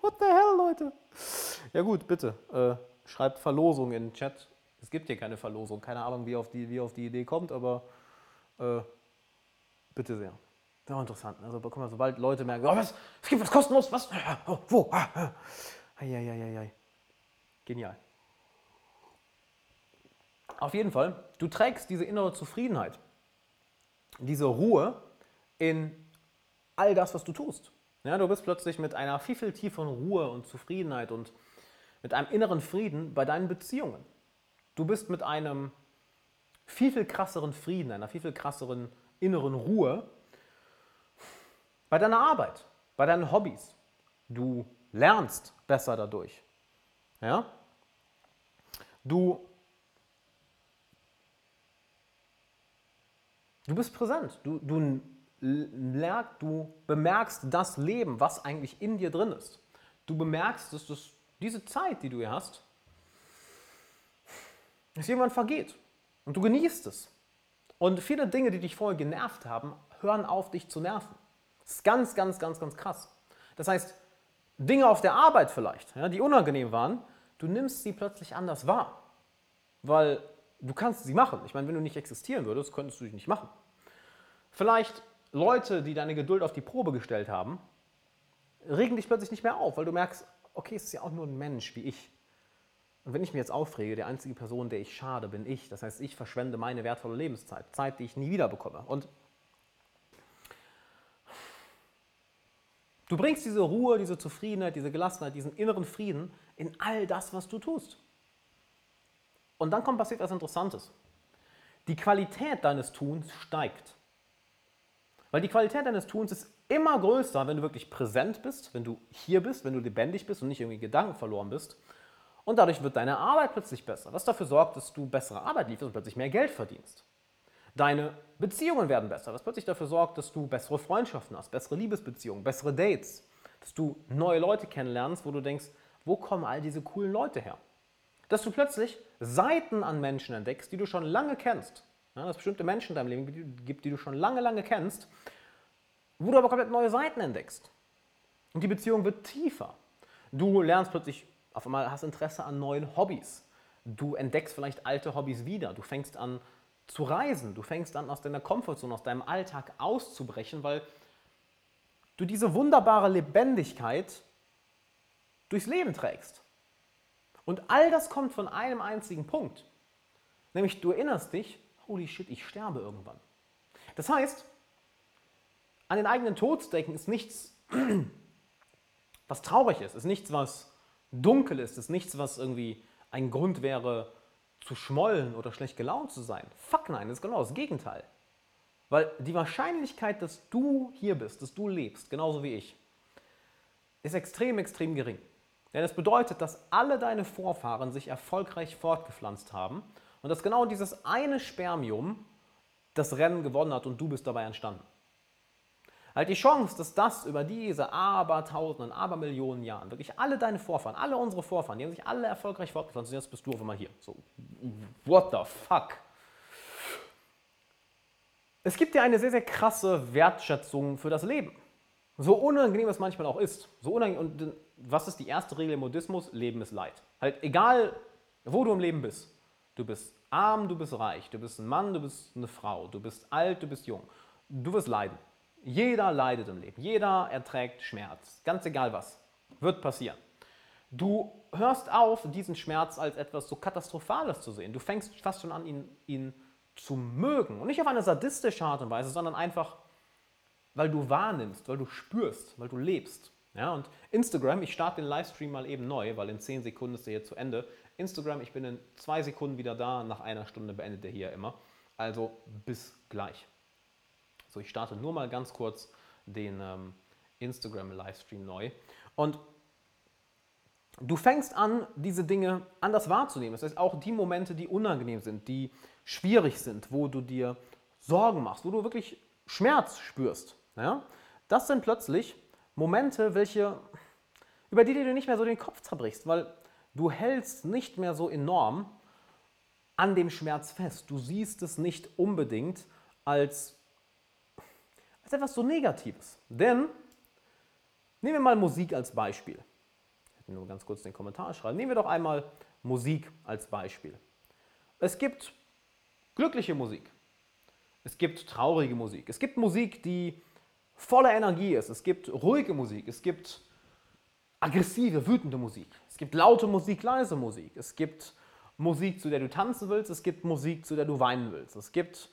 What the hell, Leute? Ja gut, bitte. Äh, schreibt Verlosung in den Chat. Es gibt hier keine Verlosung. Keine Ahnung, wie auf die, wie auf die Idee kommt, aber äh, bitte sehr. Sehr interessant. Also guck mal, sobald Leute merken, oh, was, es gibt was kostenlos, was, oh, wo, ah, ah. Eieieiei. Genial. Auf jeden Fall, du trägst diese innere Zufriedenheit, diese Ruhe in all das, was du tust. Ja, du bist plötzlich mit einer viel, viel tieferen Ruhe und Zufriedenheit und mit einem inneren Frieden bei deinen Beziehungen. Du bist mit einem viel, viel krasseren Frieden, einer viel, viel krasseren inneren Ruhe bei deiner Arbeit, bei deinen Hobbys. Du lernst besser dadurch. Ja? Du, du bist präsent. Du, du, lernst, du bemerkst das Leben, was eigentlich in dir drin ist. Du bemerkst, dass das, diese Zeit, die du hier hast, dass jemand vergeht. Und du genießt es. Und viele Dinge, die dich vorher genervt haben, hören auf, dich zu nerven. Das ist ganz, ganz, ganz, ganz krass. Das heißt, Dinge auf der Arbeit vielleicht, ja, die unangenehm waren, du nimmst sie plötzlich anders wahr. Weil du kannst sie machen. Ich meine, wenn du nicht existieren würdest, könntest du sie nicht machen. Vielleicht Leute, die deine Geduld auf die Probe gestellt haben, regen dich plötzlich nicht mehr auf, weil du merkst, okay, es ist ja auch nur ein Mensch wie ich. Und wenn ich mir jetzt aufrege, die einzige Person, der ich schade, bin ich. Das heißt, ich verschwende meine wertvolle Lebenszeit, Zeit, die ich nie wieder bekomme. Und Du bringst diese Ruhe, diese Zufriedenheit, diese Gelassenheit, diesen inneren Frieden in all das, was du tust. Und dann kommt passiert etwas Interessantes. Die Qualität deines Tuns steigt. Weil die Qualität deines Tuns ist immer größer, wenn du wirklich präsent bist, wenn du hier bist, wenn du lebendig bist und nicht irgendwie Gedanken verloren bist. Und dadurch wird deine Arbeit plötzlich besser, was dafür sorgt, dass du bessere Arbeit lieferst und plötzlich mehr Geld verdienst. Deine Beziehungen werden besser, was plötzlich dafür sorgt, dass du bessere Freundschaften hast, bessere Liebesbeziehungen, bessere Dates, dass du neue Leute kennenlernst, wo du denkst, wo kommen all diese coolen Leute her? Dass du plötzlich Seiten an Menschen entdeckst, die du schon lange kennst. Ja, dass es bestimmte Menschen in deinem Leben gibt, die du schon lange, lange kennst, wo du aber komplett neue Seiten entdeckst. Und die Beziehung wird tiefer. Du lernst plötzlich, auf einmal hast Interesse an neuen Hobbys. Du entdeckst vielleicht alte Hobbys wieder. Du fängst an, zu reisen. Du fängst an, aus deiner Komfortzone, aus deinem Alltag auszubrechen, weil du diese wunderbare Lebendigkeit durchs Leben trägst. Und all das kommt von einem einzigen Punkt. Nämlich du erinnerst dich, holy shit, ich sterbe irgendwann. Das heißt, an den eigenen Tod zu denken ist nichts, was traurig ist, ist nichts, was dunkel ist, ist nichts, was irgendwie ein Grund wäre, zu schmollen oder schlecht gelaunt zu sein. Fuck nein, das ist genau das Gegenteil. Weil die Wahrscheinlichkeit, dass du hier bist, dass du lebst, genauso wie ich, ist extrem, extrem gering. Denn das bedeutet, dass alle deine Vorfahren sich erfolgreich fortgepflanzt haben und dass genau dieses eine Spermium das Rennen gewonnen hat und du bist dabei entstanden. Halt die Chance, dass das über diese Abertausenden, Abermillionen Jahren, wirklich alle deine Vorfahren, alle unsere Vorfahren, die haben sich alle erfolgreich fortgepflanzt und jetzt bist du auf einmal hier. So, what the fuck? Es gibt ja eine sehr, sehr krasse Wertschätzung für das Leben. So unangenehm es manchmal auch ist. So unangenehm, und was ist die erste Regel im Buddhismus? Leben ist Leid. Halt egal, wo du im Leben bist. Du bist arm, du bist reich, du bist ein Mann, du bist eine Frau, du bist alt, du bist jung. Du wirst leiden. Jeder leidet im Leben. Jeder erträgt Schmerz. Ganz egal was. Wird passieren. Du hörst auf, diesen Schmerz als etwas so Katastrophales zu sehen. Du fängst fast schon an, ihn, ihn zu mögen. Und nicht auf eine sadistische Art und Weise, sondern einfach, weil du wahrnimmst, weil du spürst, weil du lebst. Ja, und Instagram, ich starte den Livestream mal eben neu, weil in 10 Sekunden ist der hier zu Ende. Instagram, ich bin in zwei Sekunden wieder da, nach einer Stunde beendet der hier immer. Also bis gleich. So, ich starte nur mal ganz kurz den ähm, Instagram-Livestream neu. Und du fängst an, diese Dinge anders wahrzunehmen. Das heißt, auch die Momente, die unangenehm sind, die schwierig sind, wo du dir Sorgen machst, wo du wirklich Schmerz spürst. Ja? Das sind plötzlich Momente, welche, über die du nicht mehr so den Kopf zerbrichst, weil du hältst nicht mehr so enorm an dem Schmerz fest. Du siehst es nicht unbedingt als als etwas so Negatives. Denn nehmen wir mal Musik als Beispiel. Ich will nur ganz kurz den Kommentar schreiben. Nehmen wir doch einmal Musik als Beispiel. Es gibt glückliche Musik. Es gibt traurige Musik. Es gibt Musik, die voller Energie ist. Es gibt ruhige Musik. Es gibt aggressive, wütende Musik. Es gibt laute Musik, leise Musik. Es gibt Musik, zu der du tanzen willst. Es gibt Musik, zu der du weinen willst. Es gibt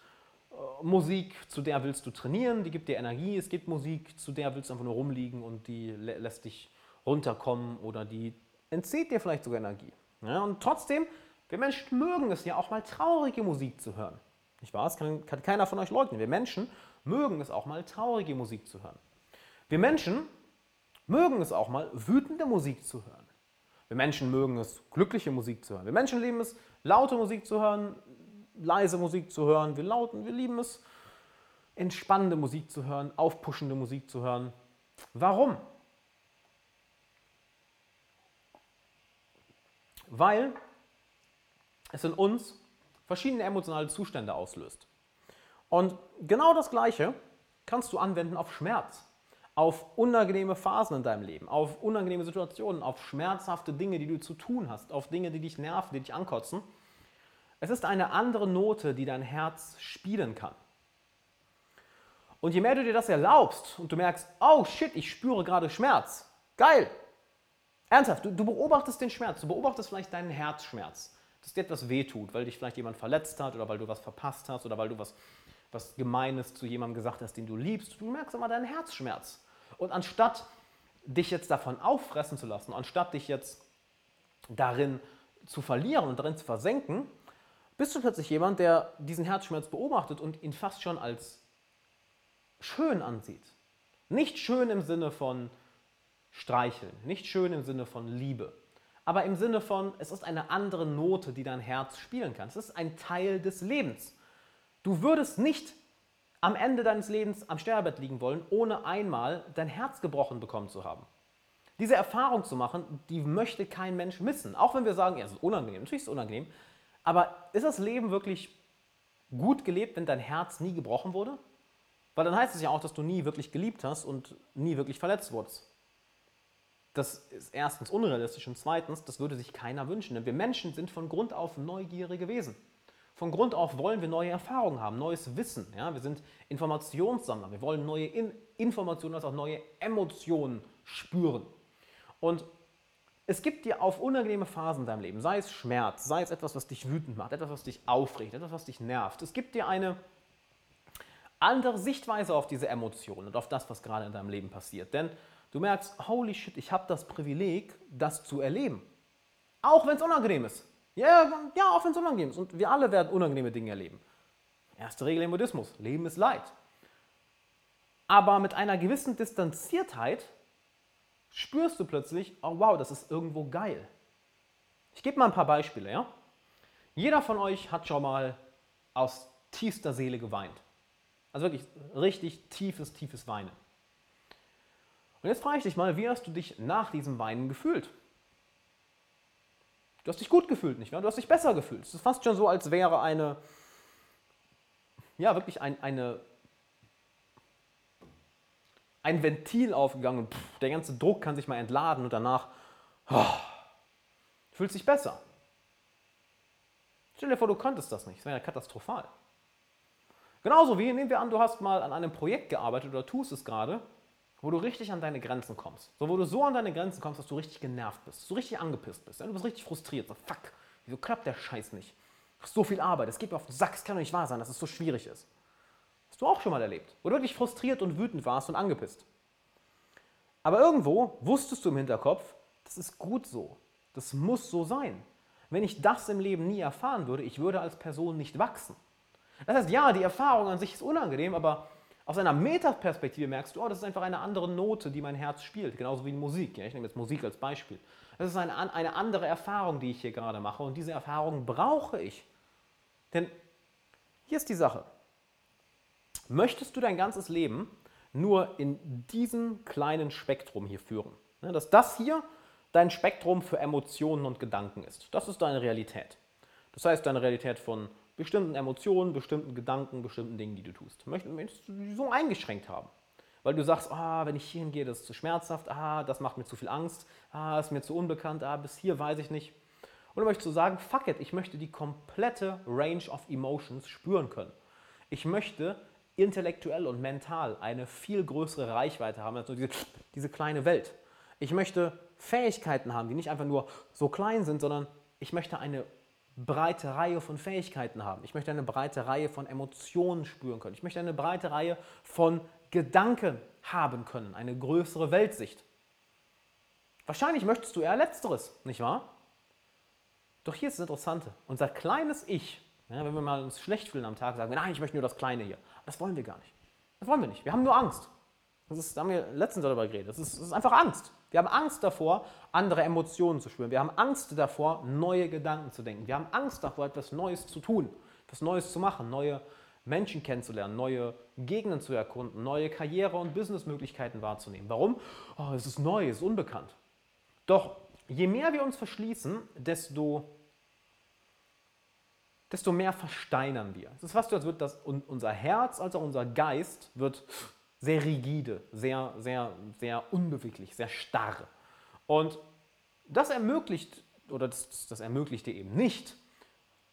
äh, Musik, zu der willst du trainieren, die gibt dir Energie. Es gibt Musik, zu der willst du einfach nur rumliegen und die lä lässt dich runterkommen oder die entzieht dir vielleicht sogar Energie. Ja, und trotzdem, wir Menschen mögen es ja auch mal traurige Musik zu hören. Nicht wahr? Das kann, kann keiner von euch leugnen. Wir Menschen mögen es auch mal traurige Musik zu hören. Wir Menschen mögen es auch mal wütende Musik zu hören. Wir Menschen mögen es glückliche Musik zu hören. Wir Menschen lieben es laute Musik zu hören, leise Musik zu hören. Wir, lauten, wir lieben es entspannende Musik zu hören, aufpuschende Musik zu hören. Warum? Weil es in uns verschiedene emotionale Zustände auslöst. Und genau das Gleiche kannst du anwenden auf Schmerz, auf unangenehme Phasen in deinem Leben, auf unangenehme Situationen, auf schmerzhafte Dinge, die du zu tun hast, auf Dinge, die dich nerven, die dich ankotzen. Es ist eine andere Note, die dein Herz spielen kann. Und je mehr du dir das erlaubst und du merkst, oh shit, ich spüre gerade Schmerz, geil, ernsthaft, du, du beobachtest den Schmerz, du beobachtest vielleicht deinen Herzschmerz dass dir etwas wehtut, weil dich vielleicht jemand verletzt hat oder weil du was verpasst hast oder weil du was, was Gemeines zu jemandem gesagt hast, den du liebst. Du merkst immer deinen Herzschmerz. Und anstatt dich jetzt davon auffressen zu lassen, anstatt dich jetzt darin zu verlieren und darin zu versenken, bist du plötzlich jemand, der diesen Herzschmerz beobachtet und ihn fast schon als schön ansieht. Nicht schön im Sinne von streicheln, nicht schön im Sinne von Liebe, aber im Sinne von, es ist eine andere Note, die dein Herz spielen kann. Es ist ein Teil des Lebens. Du würdest nicht am Ende deines Lebens am Sterbebett liegen wollen, ohne einmal dein Herz gebrochen bekommen zu haben. Diese Erfahrung zu machen, die möchte kein Mensch missen. Auch wenn wir sagen, ja, es ist unangenehm, natürlich ist es unangenehm. Aber ist das Leben wirklich gut gelebt, wenn dein Herz nie gebrochen wurde? Weil dann heißt es ja auch, dass du nie wirklich geliebt hast und nie wirklich verletzt wurdest. Das ist erstens unrealistisch und zweitens, das würde sich keiner wünschen. Denn wir Menschen sind von Grund auf neugierige Wesen. Von Grund auf wollen wir neue Erfahrungen haben, neues Wissen. Ja? Wir sind Informationssammler. Wir wollen neue In Informationen als auch neue Emotionen spüren. Und es gibt dir auf unangenehme Phasen in deinem Leben, sei es Schmerz, sei es etwas, was dich wütend macht, etwas, was dich aufregt, etwas, was dich nervt. Es gibt dir eine andere Sichtweise auf diese Emotionen und auf das, was gerade in deinem Leben passiert. Denn Du merkst, holy shit, ich habe das Privileg, das zu erleben. Auch wenn es unangenehm ist. Ja, ja auch wenn es unangenehm ist. Und wir alle werden unangenehme Dinge erleben. Erste Regel im Buddhismus, Leben ist Leid. Aber mit einer gewissen Distanziertheit spürst du plötzlich, oh wow, das ist irgendwo geil. Ich gebe mal ein paar Beispiele. Ja? Jeder von euch hat schon mal aus tiefster Seele geweint. Also wirklich richtig tiefes, tiefes Weinen. Und jetzt frage ich dich mal, wie hast du dich nach diesem Weinen gefühlt? Du hast dich gut gefühlt, nicht wahr? Du hast dich besser gefühlt. Es ist fast schon so, als wäre eine, ja, wirklich ein, eine, ein Ventil aufgegangen. Pff, der ganze Druck kann sich mal entladen und danach oh, fühlt sich besser. Stell dir vor, du könntest das nicht. Das wäre ja katastrophal. Genauso wie, nehmen wir an, du hast mal an einem Projekt gearbeitet oder tust es gerade wo du richtig an deine Grenzen kommst. So, wo du so an deine Grenzen kommst, dass du richtig genervt bist, so richtig angepisst bist. Ja? Du bist richtig frustriert. So, fuck, wieso klappt der Scheiß nicht? So viel Arbeit, es geht mir auf den Sack, es kann doch nicht wahr sein, dass es so schwierig ist. Hast du auch schon mal erlebt, wo du wirklich frustriert und wütend warst und angepisst. Aber irgendwo wusstest du im Hinterkopf, das ist gut so. Das muss so sein. Wenn ich das im Leben nie erfahren würde, ich würde als Person nicht wachsen. Das heißt, ja, die Erfahrung an sich ist unangenehm, aber aus einer Metaperspektive merkst du, oh, das ist einfach eine andere Note, die mein Herz spielt, genauso wie in Musik. Ja? Ich nehme jetzt Musik als Beispiel. Das ist eine, eine andere Erfahrung, die ich hier gerade mache und diese Erfahrung brauche ich. Denn hier ist die Sache. Möchtest du dein ganzes Leben nur in diesem kleinen Spektrum hier führen? Ja, dass das hier dein Spektrum für Emotionen und Gedanken ist. Das ist deine Realität. Das heißt, deine Realität von bestimmten Emotionen, bestimmten Gedanken, bestimmten Dingen, die du tust. Möchtest du so eingeschränkt haben? Weil du sagst, ah, wenn ich hier hingehe, das ist zu schmerzhaft, ah, das macht mir zu viel Angst, ah, ist mir zu unbekannt, ah, bis hier weiß ich nicht. Oder möchtest du sagen, fuck it, ich möchte die komplette Range of Emotions spüren können. Ich möchte intellektuell und mental eine viel größere Reichweite haben als nur diese, diese kleine Welt. Ich möchte Fähigkeiten haben, die nicht einfach nur so klein sind, sondern ich möchte eine breite Reihe von Fähigkeiten haben. Ich möchte eine breite Reihe von Emotionen spüren können. Ich möchte eine breite Reihe von Gedanken haben können, eine größere Weltsicht. Wahrscheinlich möchtest du eher letzteres, nicht wahr? Doch hier ist das Interessante. Unser kleines Ich, ja, wenn wir mal uns schlecht fühlen am Tag, sagen wir, nein, ich möchte nur das Kleine hier. Das wollen wir gar nicht. Das wollen wir nicht. Wir haben nur Angst. Das ist, da haben wir letztens darüber geredet. Das ist, das ist einfach Angst. Wir haben Angst davor, andere Emotionen zu spüren. Wir haben Angst davor, neue Gedanken zu denken. Wir haben Angst davor, etwas Neues zu tun, etwas Neues zu machen, neue Menschen kennenzulernen, neue Gegenden zu erkunden, neue Karriere- und Businessmöglichkeiten wahrzunehmen. Warum? Oh, es ist neu, es ist unbekannt. Doch je mehr wir uns verschließen, desto, desto mehr versteinern wir. Es ist fast so, als wird das, unser Herz als auch unser Geist wird sehr rigide, sehr, sehr, sehr unbeweglich, sehr starr. Und das ermöglicht, oder das, das ermöglicht dir eben nicht,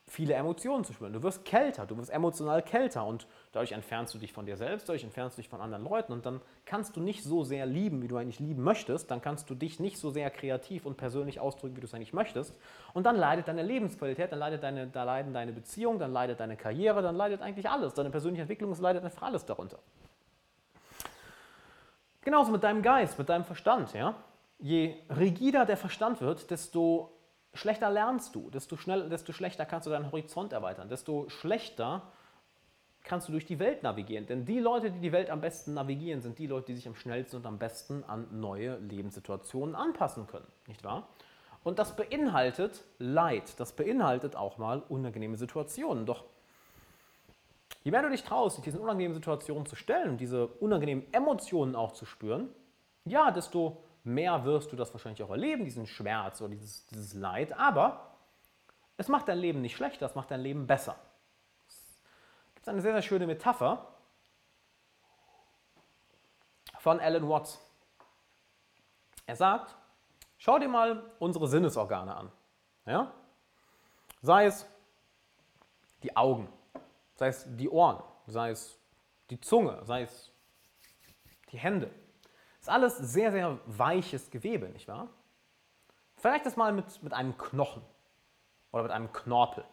viele Emotionen zu spüren. Du wirst kälter, du wirst emotional kälter und dadurch entfernst du dich von dir selbst, dadurch entfernst du dich von anderen Leuten und dann kannst du nicht so sehr lieben, wie du eigentlich lieben möchtest, dann kannst du dich nicht so sehr kreativ und persönlich ausdrücken, wie du es eigentlich möchtest und dann leidet deine Lebensqualität, dann leidet deine, da leiden deine Beziehungen, dann leidet deine Karriere, dann leidet eigentlich alles, deine persönliche Entwicklung, leidet einfach alles darunter. Genauso mit deinem Geist, mit deinem Verstand. Ja? Je rigider der Verstand wird, desto schlechter lernst du, desto, schnell, desto schlechter kannst du deinen Horizont erweitern, desto schlechter kannst du durch die Welt navigieren. Denn die Leute, die die Welt am besten navigieren, sind die Leute, die sich am schnellsten und am besten an neue Lebenssituationen anpassen können. Nicht wahr? Und das beinhaltet Leid, das beinhaltet auch mal unangenehme Situationen. Doch Je mehr du dich traust, dich diesen unangenehmen Situationen zu stellen und diese unangenehmen Emotionen auch zu spüren, ja, desto mehr wirst du das wahrscheinlich auch erleben, diesen Schmerz oder dieses, dieses Leid. Aber es macht dein Leben nicht schlechter, es macht dein Leben besser. Es gibt eine sehr, sehr schöne Metapher von Alan Watts. Er sagt, schau dir mal unsere Sinnesorgane an. Ja? Sei es die Augen, sei es die Ohren, sei es die Zunge, sei es die Hände. Das ist alles sehr, sehr weiches Gewebe, nicht wahr? Vielleicht das mal mit, mit einem Knochen oder mit einem Knorpel.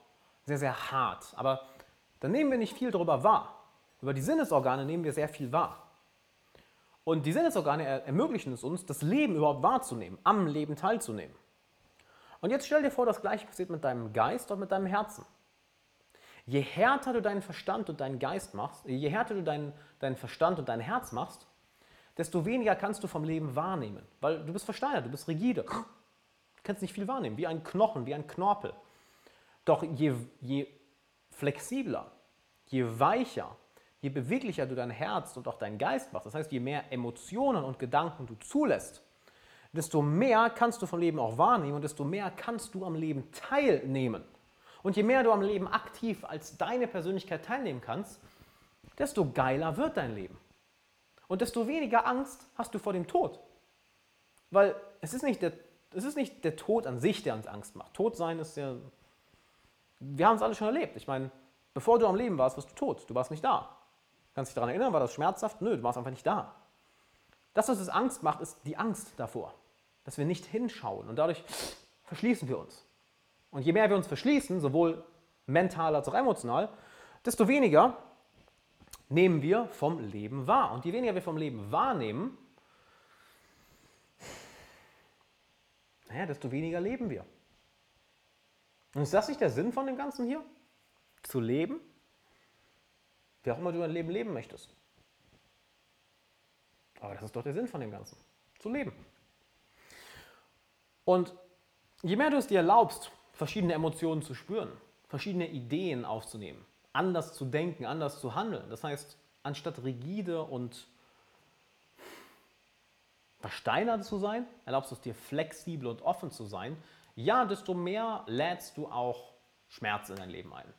Sehr, sehr hart. Aber da nehmen wir nicht viel darüber wahr. Über die Sinnesorgane nehmen wir sehr viel wahr. Und die Sinnesorgane ermöglichen es uns, das Leben überhaupt wahrzunehmen, am Leben teilzunehmen. Und jetzt stell dir vor, das gleiche passiert mit deinem Geist und mit deinem Herzen. Je härter du deinen Verstand und deinen Geist machst, je härter du deinen, deinen Verstand und dein Herz machst, desto weniger kannst du vom Leben wahrnehmen. Weil du bist versteinert, du bist rigide. Du kannst nicht viel wahrnehmen, wie ein Knochen, wie ein Knorpel. Doch je, je flexibler, je weicher, je beweglicher du dein Herz und auch deinen Geist machst, das heißt, je mehr Emotionen und Gedanken du zulässt, desto mehr kannst du vom Leben auch wahrnehmen und desto mehr kannst du am Leben teilnehmen. Und je mehr du am Leben aktiv als deine Persönlichkeit teilnehmen kannst, desto geiler wird dein Leben. Und desto weniger Angst hast du vor dem Tod. Weil es ist nicht der, es ist nicht der Tod an sich, der uns Angst macht. Tod sein ist ja. Wir haben es alle schon erlebt. Ich meine, bevor du am Leben warst, warst du tot. Du warst nicht da. Kannst dich daran erinnern, war das schmerzhaft? Nö, du warst einfach nicht da. Das, was es Angst macht, ist die Angst davor, dass wir nicht hinschauen. Und dadurch verschließen wir uns. Und je mehr wir uns verschließen, sowohl mental als auch emotional, desto weniger nehmen wir vom Leben wahr. Und je weniger wir vom Leben wahrnehmen, naja, desto weniger leben wir. Und ist das nicht der Sinn von dem Ganzen hier? Zu leben? Wie auch immer du dein Leben leben möchtest. Aber das ist doch der Sinn von dem Ganzen. Zu leben. Und je mehr du es dir erlaubst, verschiedene Emotionen zu spüren, verschiedene Ideen aufzunehmen, anders zu denken, anders zu handeln. Das heißt, anstatt rigide und versteinert zu sein, erlaubst du es dir flexibel und offen zu sein, ja, desto mehr lädst du auch Schmerz in dein Leben ein.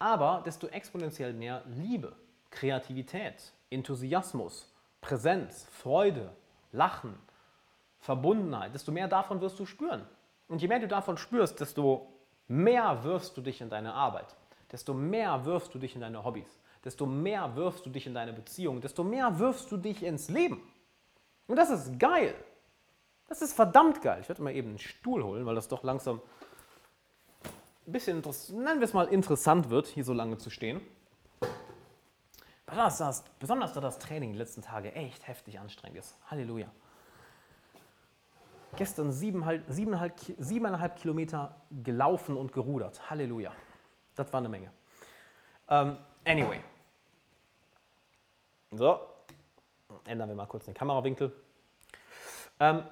aber desto exponentiell mehr Liebe, Kreativität, Enthusiasmus, Präsenz, Freude, Lachen, Verbundenheit, desto mehr davon wirst du spüren. Und je mehr du davon spürst, desto mehr wirfst du dich in deine Arbeit, desto mehr wirfst du dich in deine Hobbys, desto mehr wirfst du dich in deine Beziehung, desto mehr wirfst du dich ins Leben. Und das ist geil. Das ist verdammt geil. Ich werde mal eben einen Stuhl holen, weil das doch langsam ein bisschen, nennen wir es mal, interessant wird, hier so lange zu stehen. Besonders, besonders da das Training die letzten Tage echt heftig anstrengend ist. Halleluja. Gestern siebeneinhalb, siebeneinhalb, siebeneinhalb Kilometer gelaufen und gerudert. Halleluja. Das war eine Menge. Um, ähm, anyway. So. Ändern wir mal kurz den Kamerawinkel. Ähm,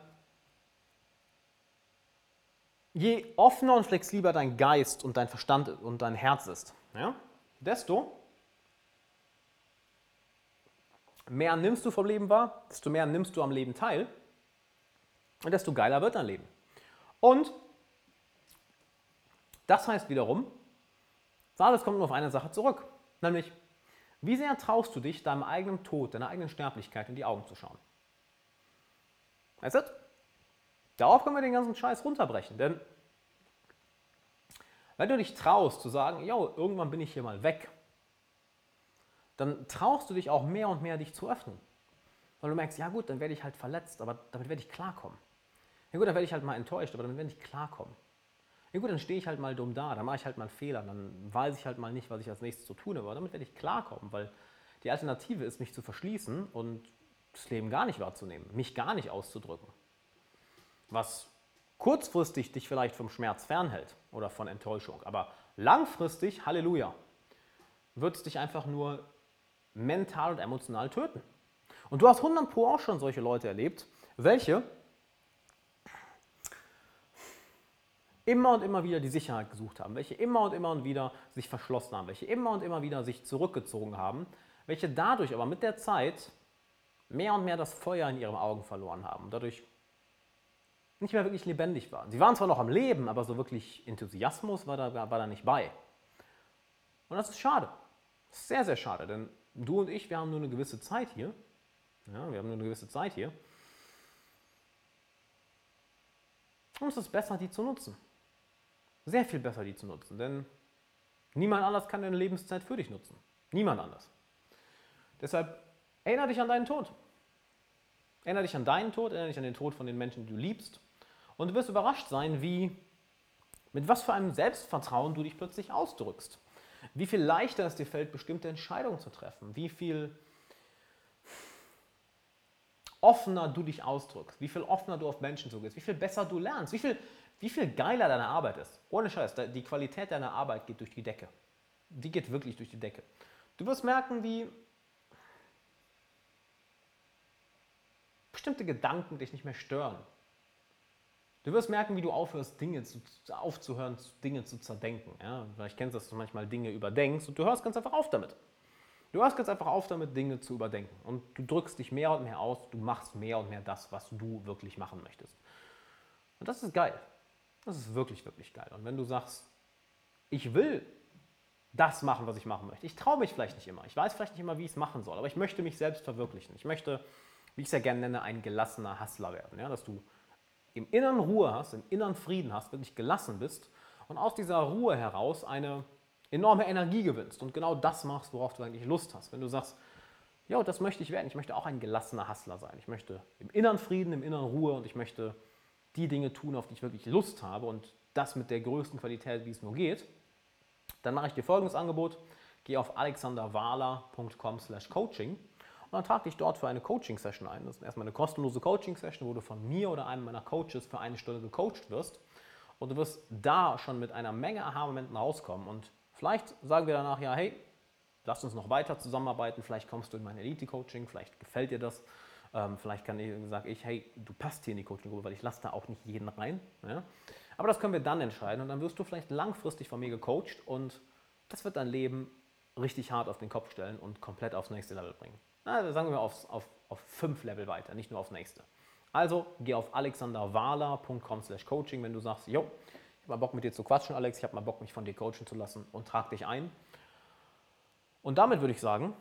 je offener und flexibler dein Geist und dein Verstand und dein Herz ist, ja, desto mehr nimmst du vom Leben wahr, desto mehr nimmst du am Leben teil desto geiler wird dein Leben. Und das heißt wiederum, alles kommt nur auf eine Sache zurück, nämlich wie sehr traust du dich, deinem eigenen Tod, deiner eigenen Sterblichkeit in die Augen zu schauen? Weißt du? Darauf können wir den ganzen Scheiß runterbrechen, denn wenn du dich traust zu sagen, jo, irgendwann bin ich hier mal weg, dann traust du dich auch mehr und mehr, dich zu öffnen. Weil du merkst, ja gut, dann werde ich halt verletzt, aber damit werde ich klarkommen. Ja gut, dann werde ich halt mal enttäuscht, aber damit werde ich klarkommen. Ja gut, dann stehe ich halt mal dumm da, dann mache ich halt mal Fehler, dann weiß ich halt mal nicht, was ich als nächstes zu tun habe, aber damit werde ich klarkommen, weil die Alternative ist, mich zu verschließen und das Leben gar nicht wahrzunehmen, mich gar nicht auszudrücken. Was kurzfristig dich vielleicht vom Schmerz fernhält oder von Enttäuschung, aber langfristig, Halleluja, wird es dich einfach nur mental und emotional töten. Und du hast 100 Pro auch schon solche Leute erlebt, welche immer und immer wieder die Sicherheit gesucht haben, welche immer und immer und wieder sich verschlossen haben, welche immer und immer wieder sich zurückgezogen haben, welche dadurch aber mit der Zeit mehr und mehr das Feuer in ihren Augen verloren haben und dadurch nicht mehr wirklich lebendig waren. Sie waren zwar noch am Leben, aber so wirklich Enthusiasmus war da, war da nicht bei. Und das ist schade. Das ist sehr, sehr schade, denn du und ich, wir haben nur eine gewisse Zeit hier. Ja, wir haben nur eine gewisse Zeit hier. Und es ist besser, die zu nutzen. Sehr viel besser, die zu nutzen, denn niemand anders kann deine Lebenszeit für dich nutzen. Niemand anders. Deshalb erinnere dich an deinen Tod. Erinnere dich an deinen Tod, erinnere dich an den Tod von den Menschen, die du liebst. Und du wirst überrascht sein, wie, mit was für einem Selbstvertrauen du dich plötzlich ausdrückst. Wie viel leichter es dir fällt, bestimmte Entscheidungen zu treffen. Wie viel offener du dich ausdrückst. Wie viel offener du auf Menschen zugehst. Wie viel besser du lernst. Wie viel, wie viel geiler deine Arbeit ist. Ohne Scheiß, die Qualität deiner Arbeit geht durch die Decke. Die geht wirklich durch die Decke. Du wirst merken, wie bestimmte Gedanken dich nicht mehr stören. Du wirst merken, wie du aufhörst, Dinge zu, aufzuhören, Dinge zu zerdenken. Ja? Vielleicht kennst du, dass du manchmal Dinge überdenkst und du hörst ganz einfach auf damit. Du hörst ganz einfach auf damit, Dinge zu überdenken. Und du drückst dich mehr und mehr aus, du machst mehr und mehr das, was du wirklich machen möchtest. Und das ist geil. Das ist wirklich, wirklich geil. Und wenn du sagst, ich will das machen, was ich machen möchte. Ich traue mich vielleicht nicht immer. Ich weiß vielleicht nicht immer, wie ich es machen soll, aber ich möchte mich selbst verwirklichen. Ich möchte, wie ich es ja gerne nenne, ein gelassener Hustler werden. Ja? Dass du im Inneren Ruhe hast, im Inneren Frieden hast, wirklich gelassen bist und aus dieser Ruhe heraus eine enorme Energie gewinnst und genau das machst, worauf du eigentlich Lust hast. Wenn du sagst, ja, das möchte ich werden, ich möchte auch ein gelassener Hustler sein. Ich möchte im Inneren Frieden, im Inneren Ruhe und ich möchte die Dinge tun, auf die ich wirklich Lust habe und das mit der größten Qualität, wie es nur geht, dann mache ich dir folgendes Angebot. Geh auf alexanderwahler.com/coaching und dann trag dich dort für eine Coaching-Session ein. Das ist erstmal eine kostenlose Coaching-Session, wo du von mir oder einem meiner Coaches für eine Stunde gecoacht wirst. Und du wirst da schon mit einer Menge Aha-Momenten rauskommen. Und vielleicht sagen wir danach, ja, hey, lass uns noch weiter zusammenarbeiten. Vielleicht kommst du in mein Elite-Coaching, vielleicht gefällt dir das. Ähm, vielleicht kann ich, sage ich, hey, du passt hier in die Coaching-Gruppe, weil ich lasse da auch nicht jeden rein. Ja? Aber das können wir dann entscheiden und dann wirst du vielleicht langfristig von mir gecoacht und das wird dein Leben richtig hart auf den Kopf stellen und komplett aufs nächste Level bringen na, sagen wir aufs, auf, auf fünf Level weiter, nicht nur aufs nächste. Also geh auf alexanderwahler.com/coaching, wenn du sagst, jo, ich mal Bock mit dir zu quatschen, Alex, ich habe mal Bock, mich von dir coachen zu lassen und trag dich ein. Und damit würde ich sagen,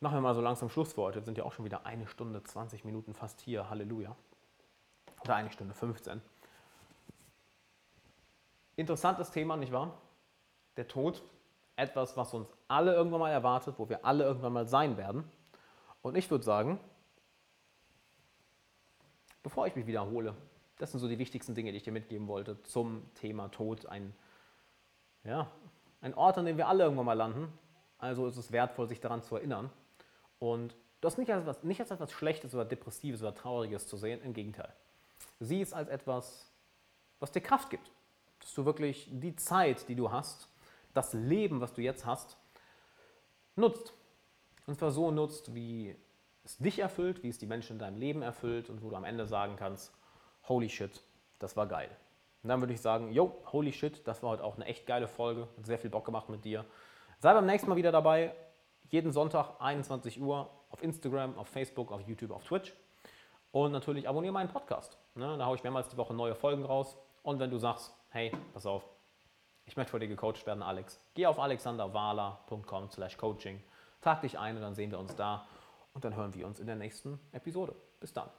machen wir mal so langsam Schluss für heute. Sind ja auch schon wieder eine Stunde, 20 Minuten fast hier. Halleluja. Oder eine Stunde 15. Interessantes Thema, nicht wahr? Der Tod. Etwas, was uns alle irgendwann mal erwartet, wo wir alle irgendwann mal sein werden. Und ich würde sagen, bevor ich mich wiederhole, das sind so die wichtigsten Dinge, die ich dir mitgeben wollte zum Thema Tod. Ein, ja, ein Ort, an dem wir alle irgendwann mal landen. Also ist es wertvoll, sich daran zu erinnern. Und das nicht als, etwas, nicht als etwas Schlechtes oder Depressives oder Trauriges zu sehen, im Gegenteil. Sieh es als etwas, was dir Kraft gibt. Dass du wirklich die Zeit, die du hast, das Leben, was du jetzt hast, nutzt. Und zwar so nutzt, wie es dich erfüllt, wie es die Menschen in deinem Leben erfüllt und wo du am Ende sagen kannst, holy shit, das war geil. Und dann würde ich sagen, yo, holy shit, das war heute auch eine echt geile Folge, hat sehr viel Bock gemacht mit dir. Sei beim nächsten Mal wieder dabei, jeden Sonntag 21 Uhr auf Instagram, auf Facebook, auf YouTube, auf Twitch. Und natürlich abonniere meinen Podcast. Ne? Da haue ich mehrmals die Woche neue Folgen raus. Und wenn du sagst, hey, pass auf, ich möchte vor dir gecoacht werden, Alex, geh auf alexanderwala.com slash coaching, trag dich ein und dann sehen wir uns da und dann hören wir uns in der nächsten Episode. Bis dann.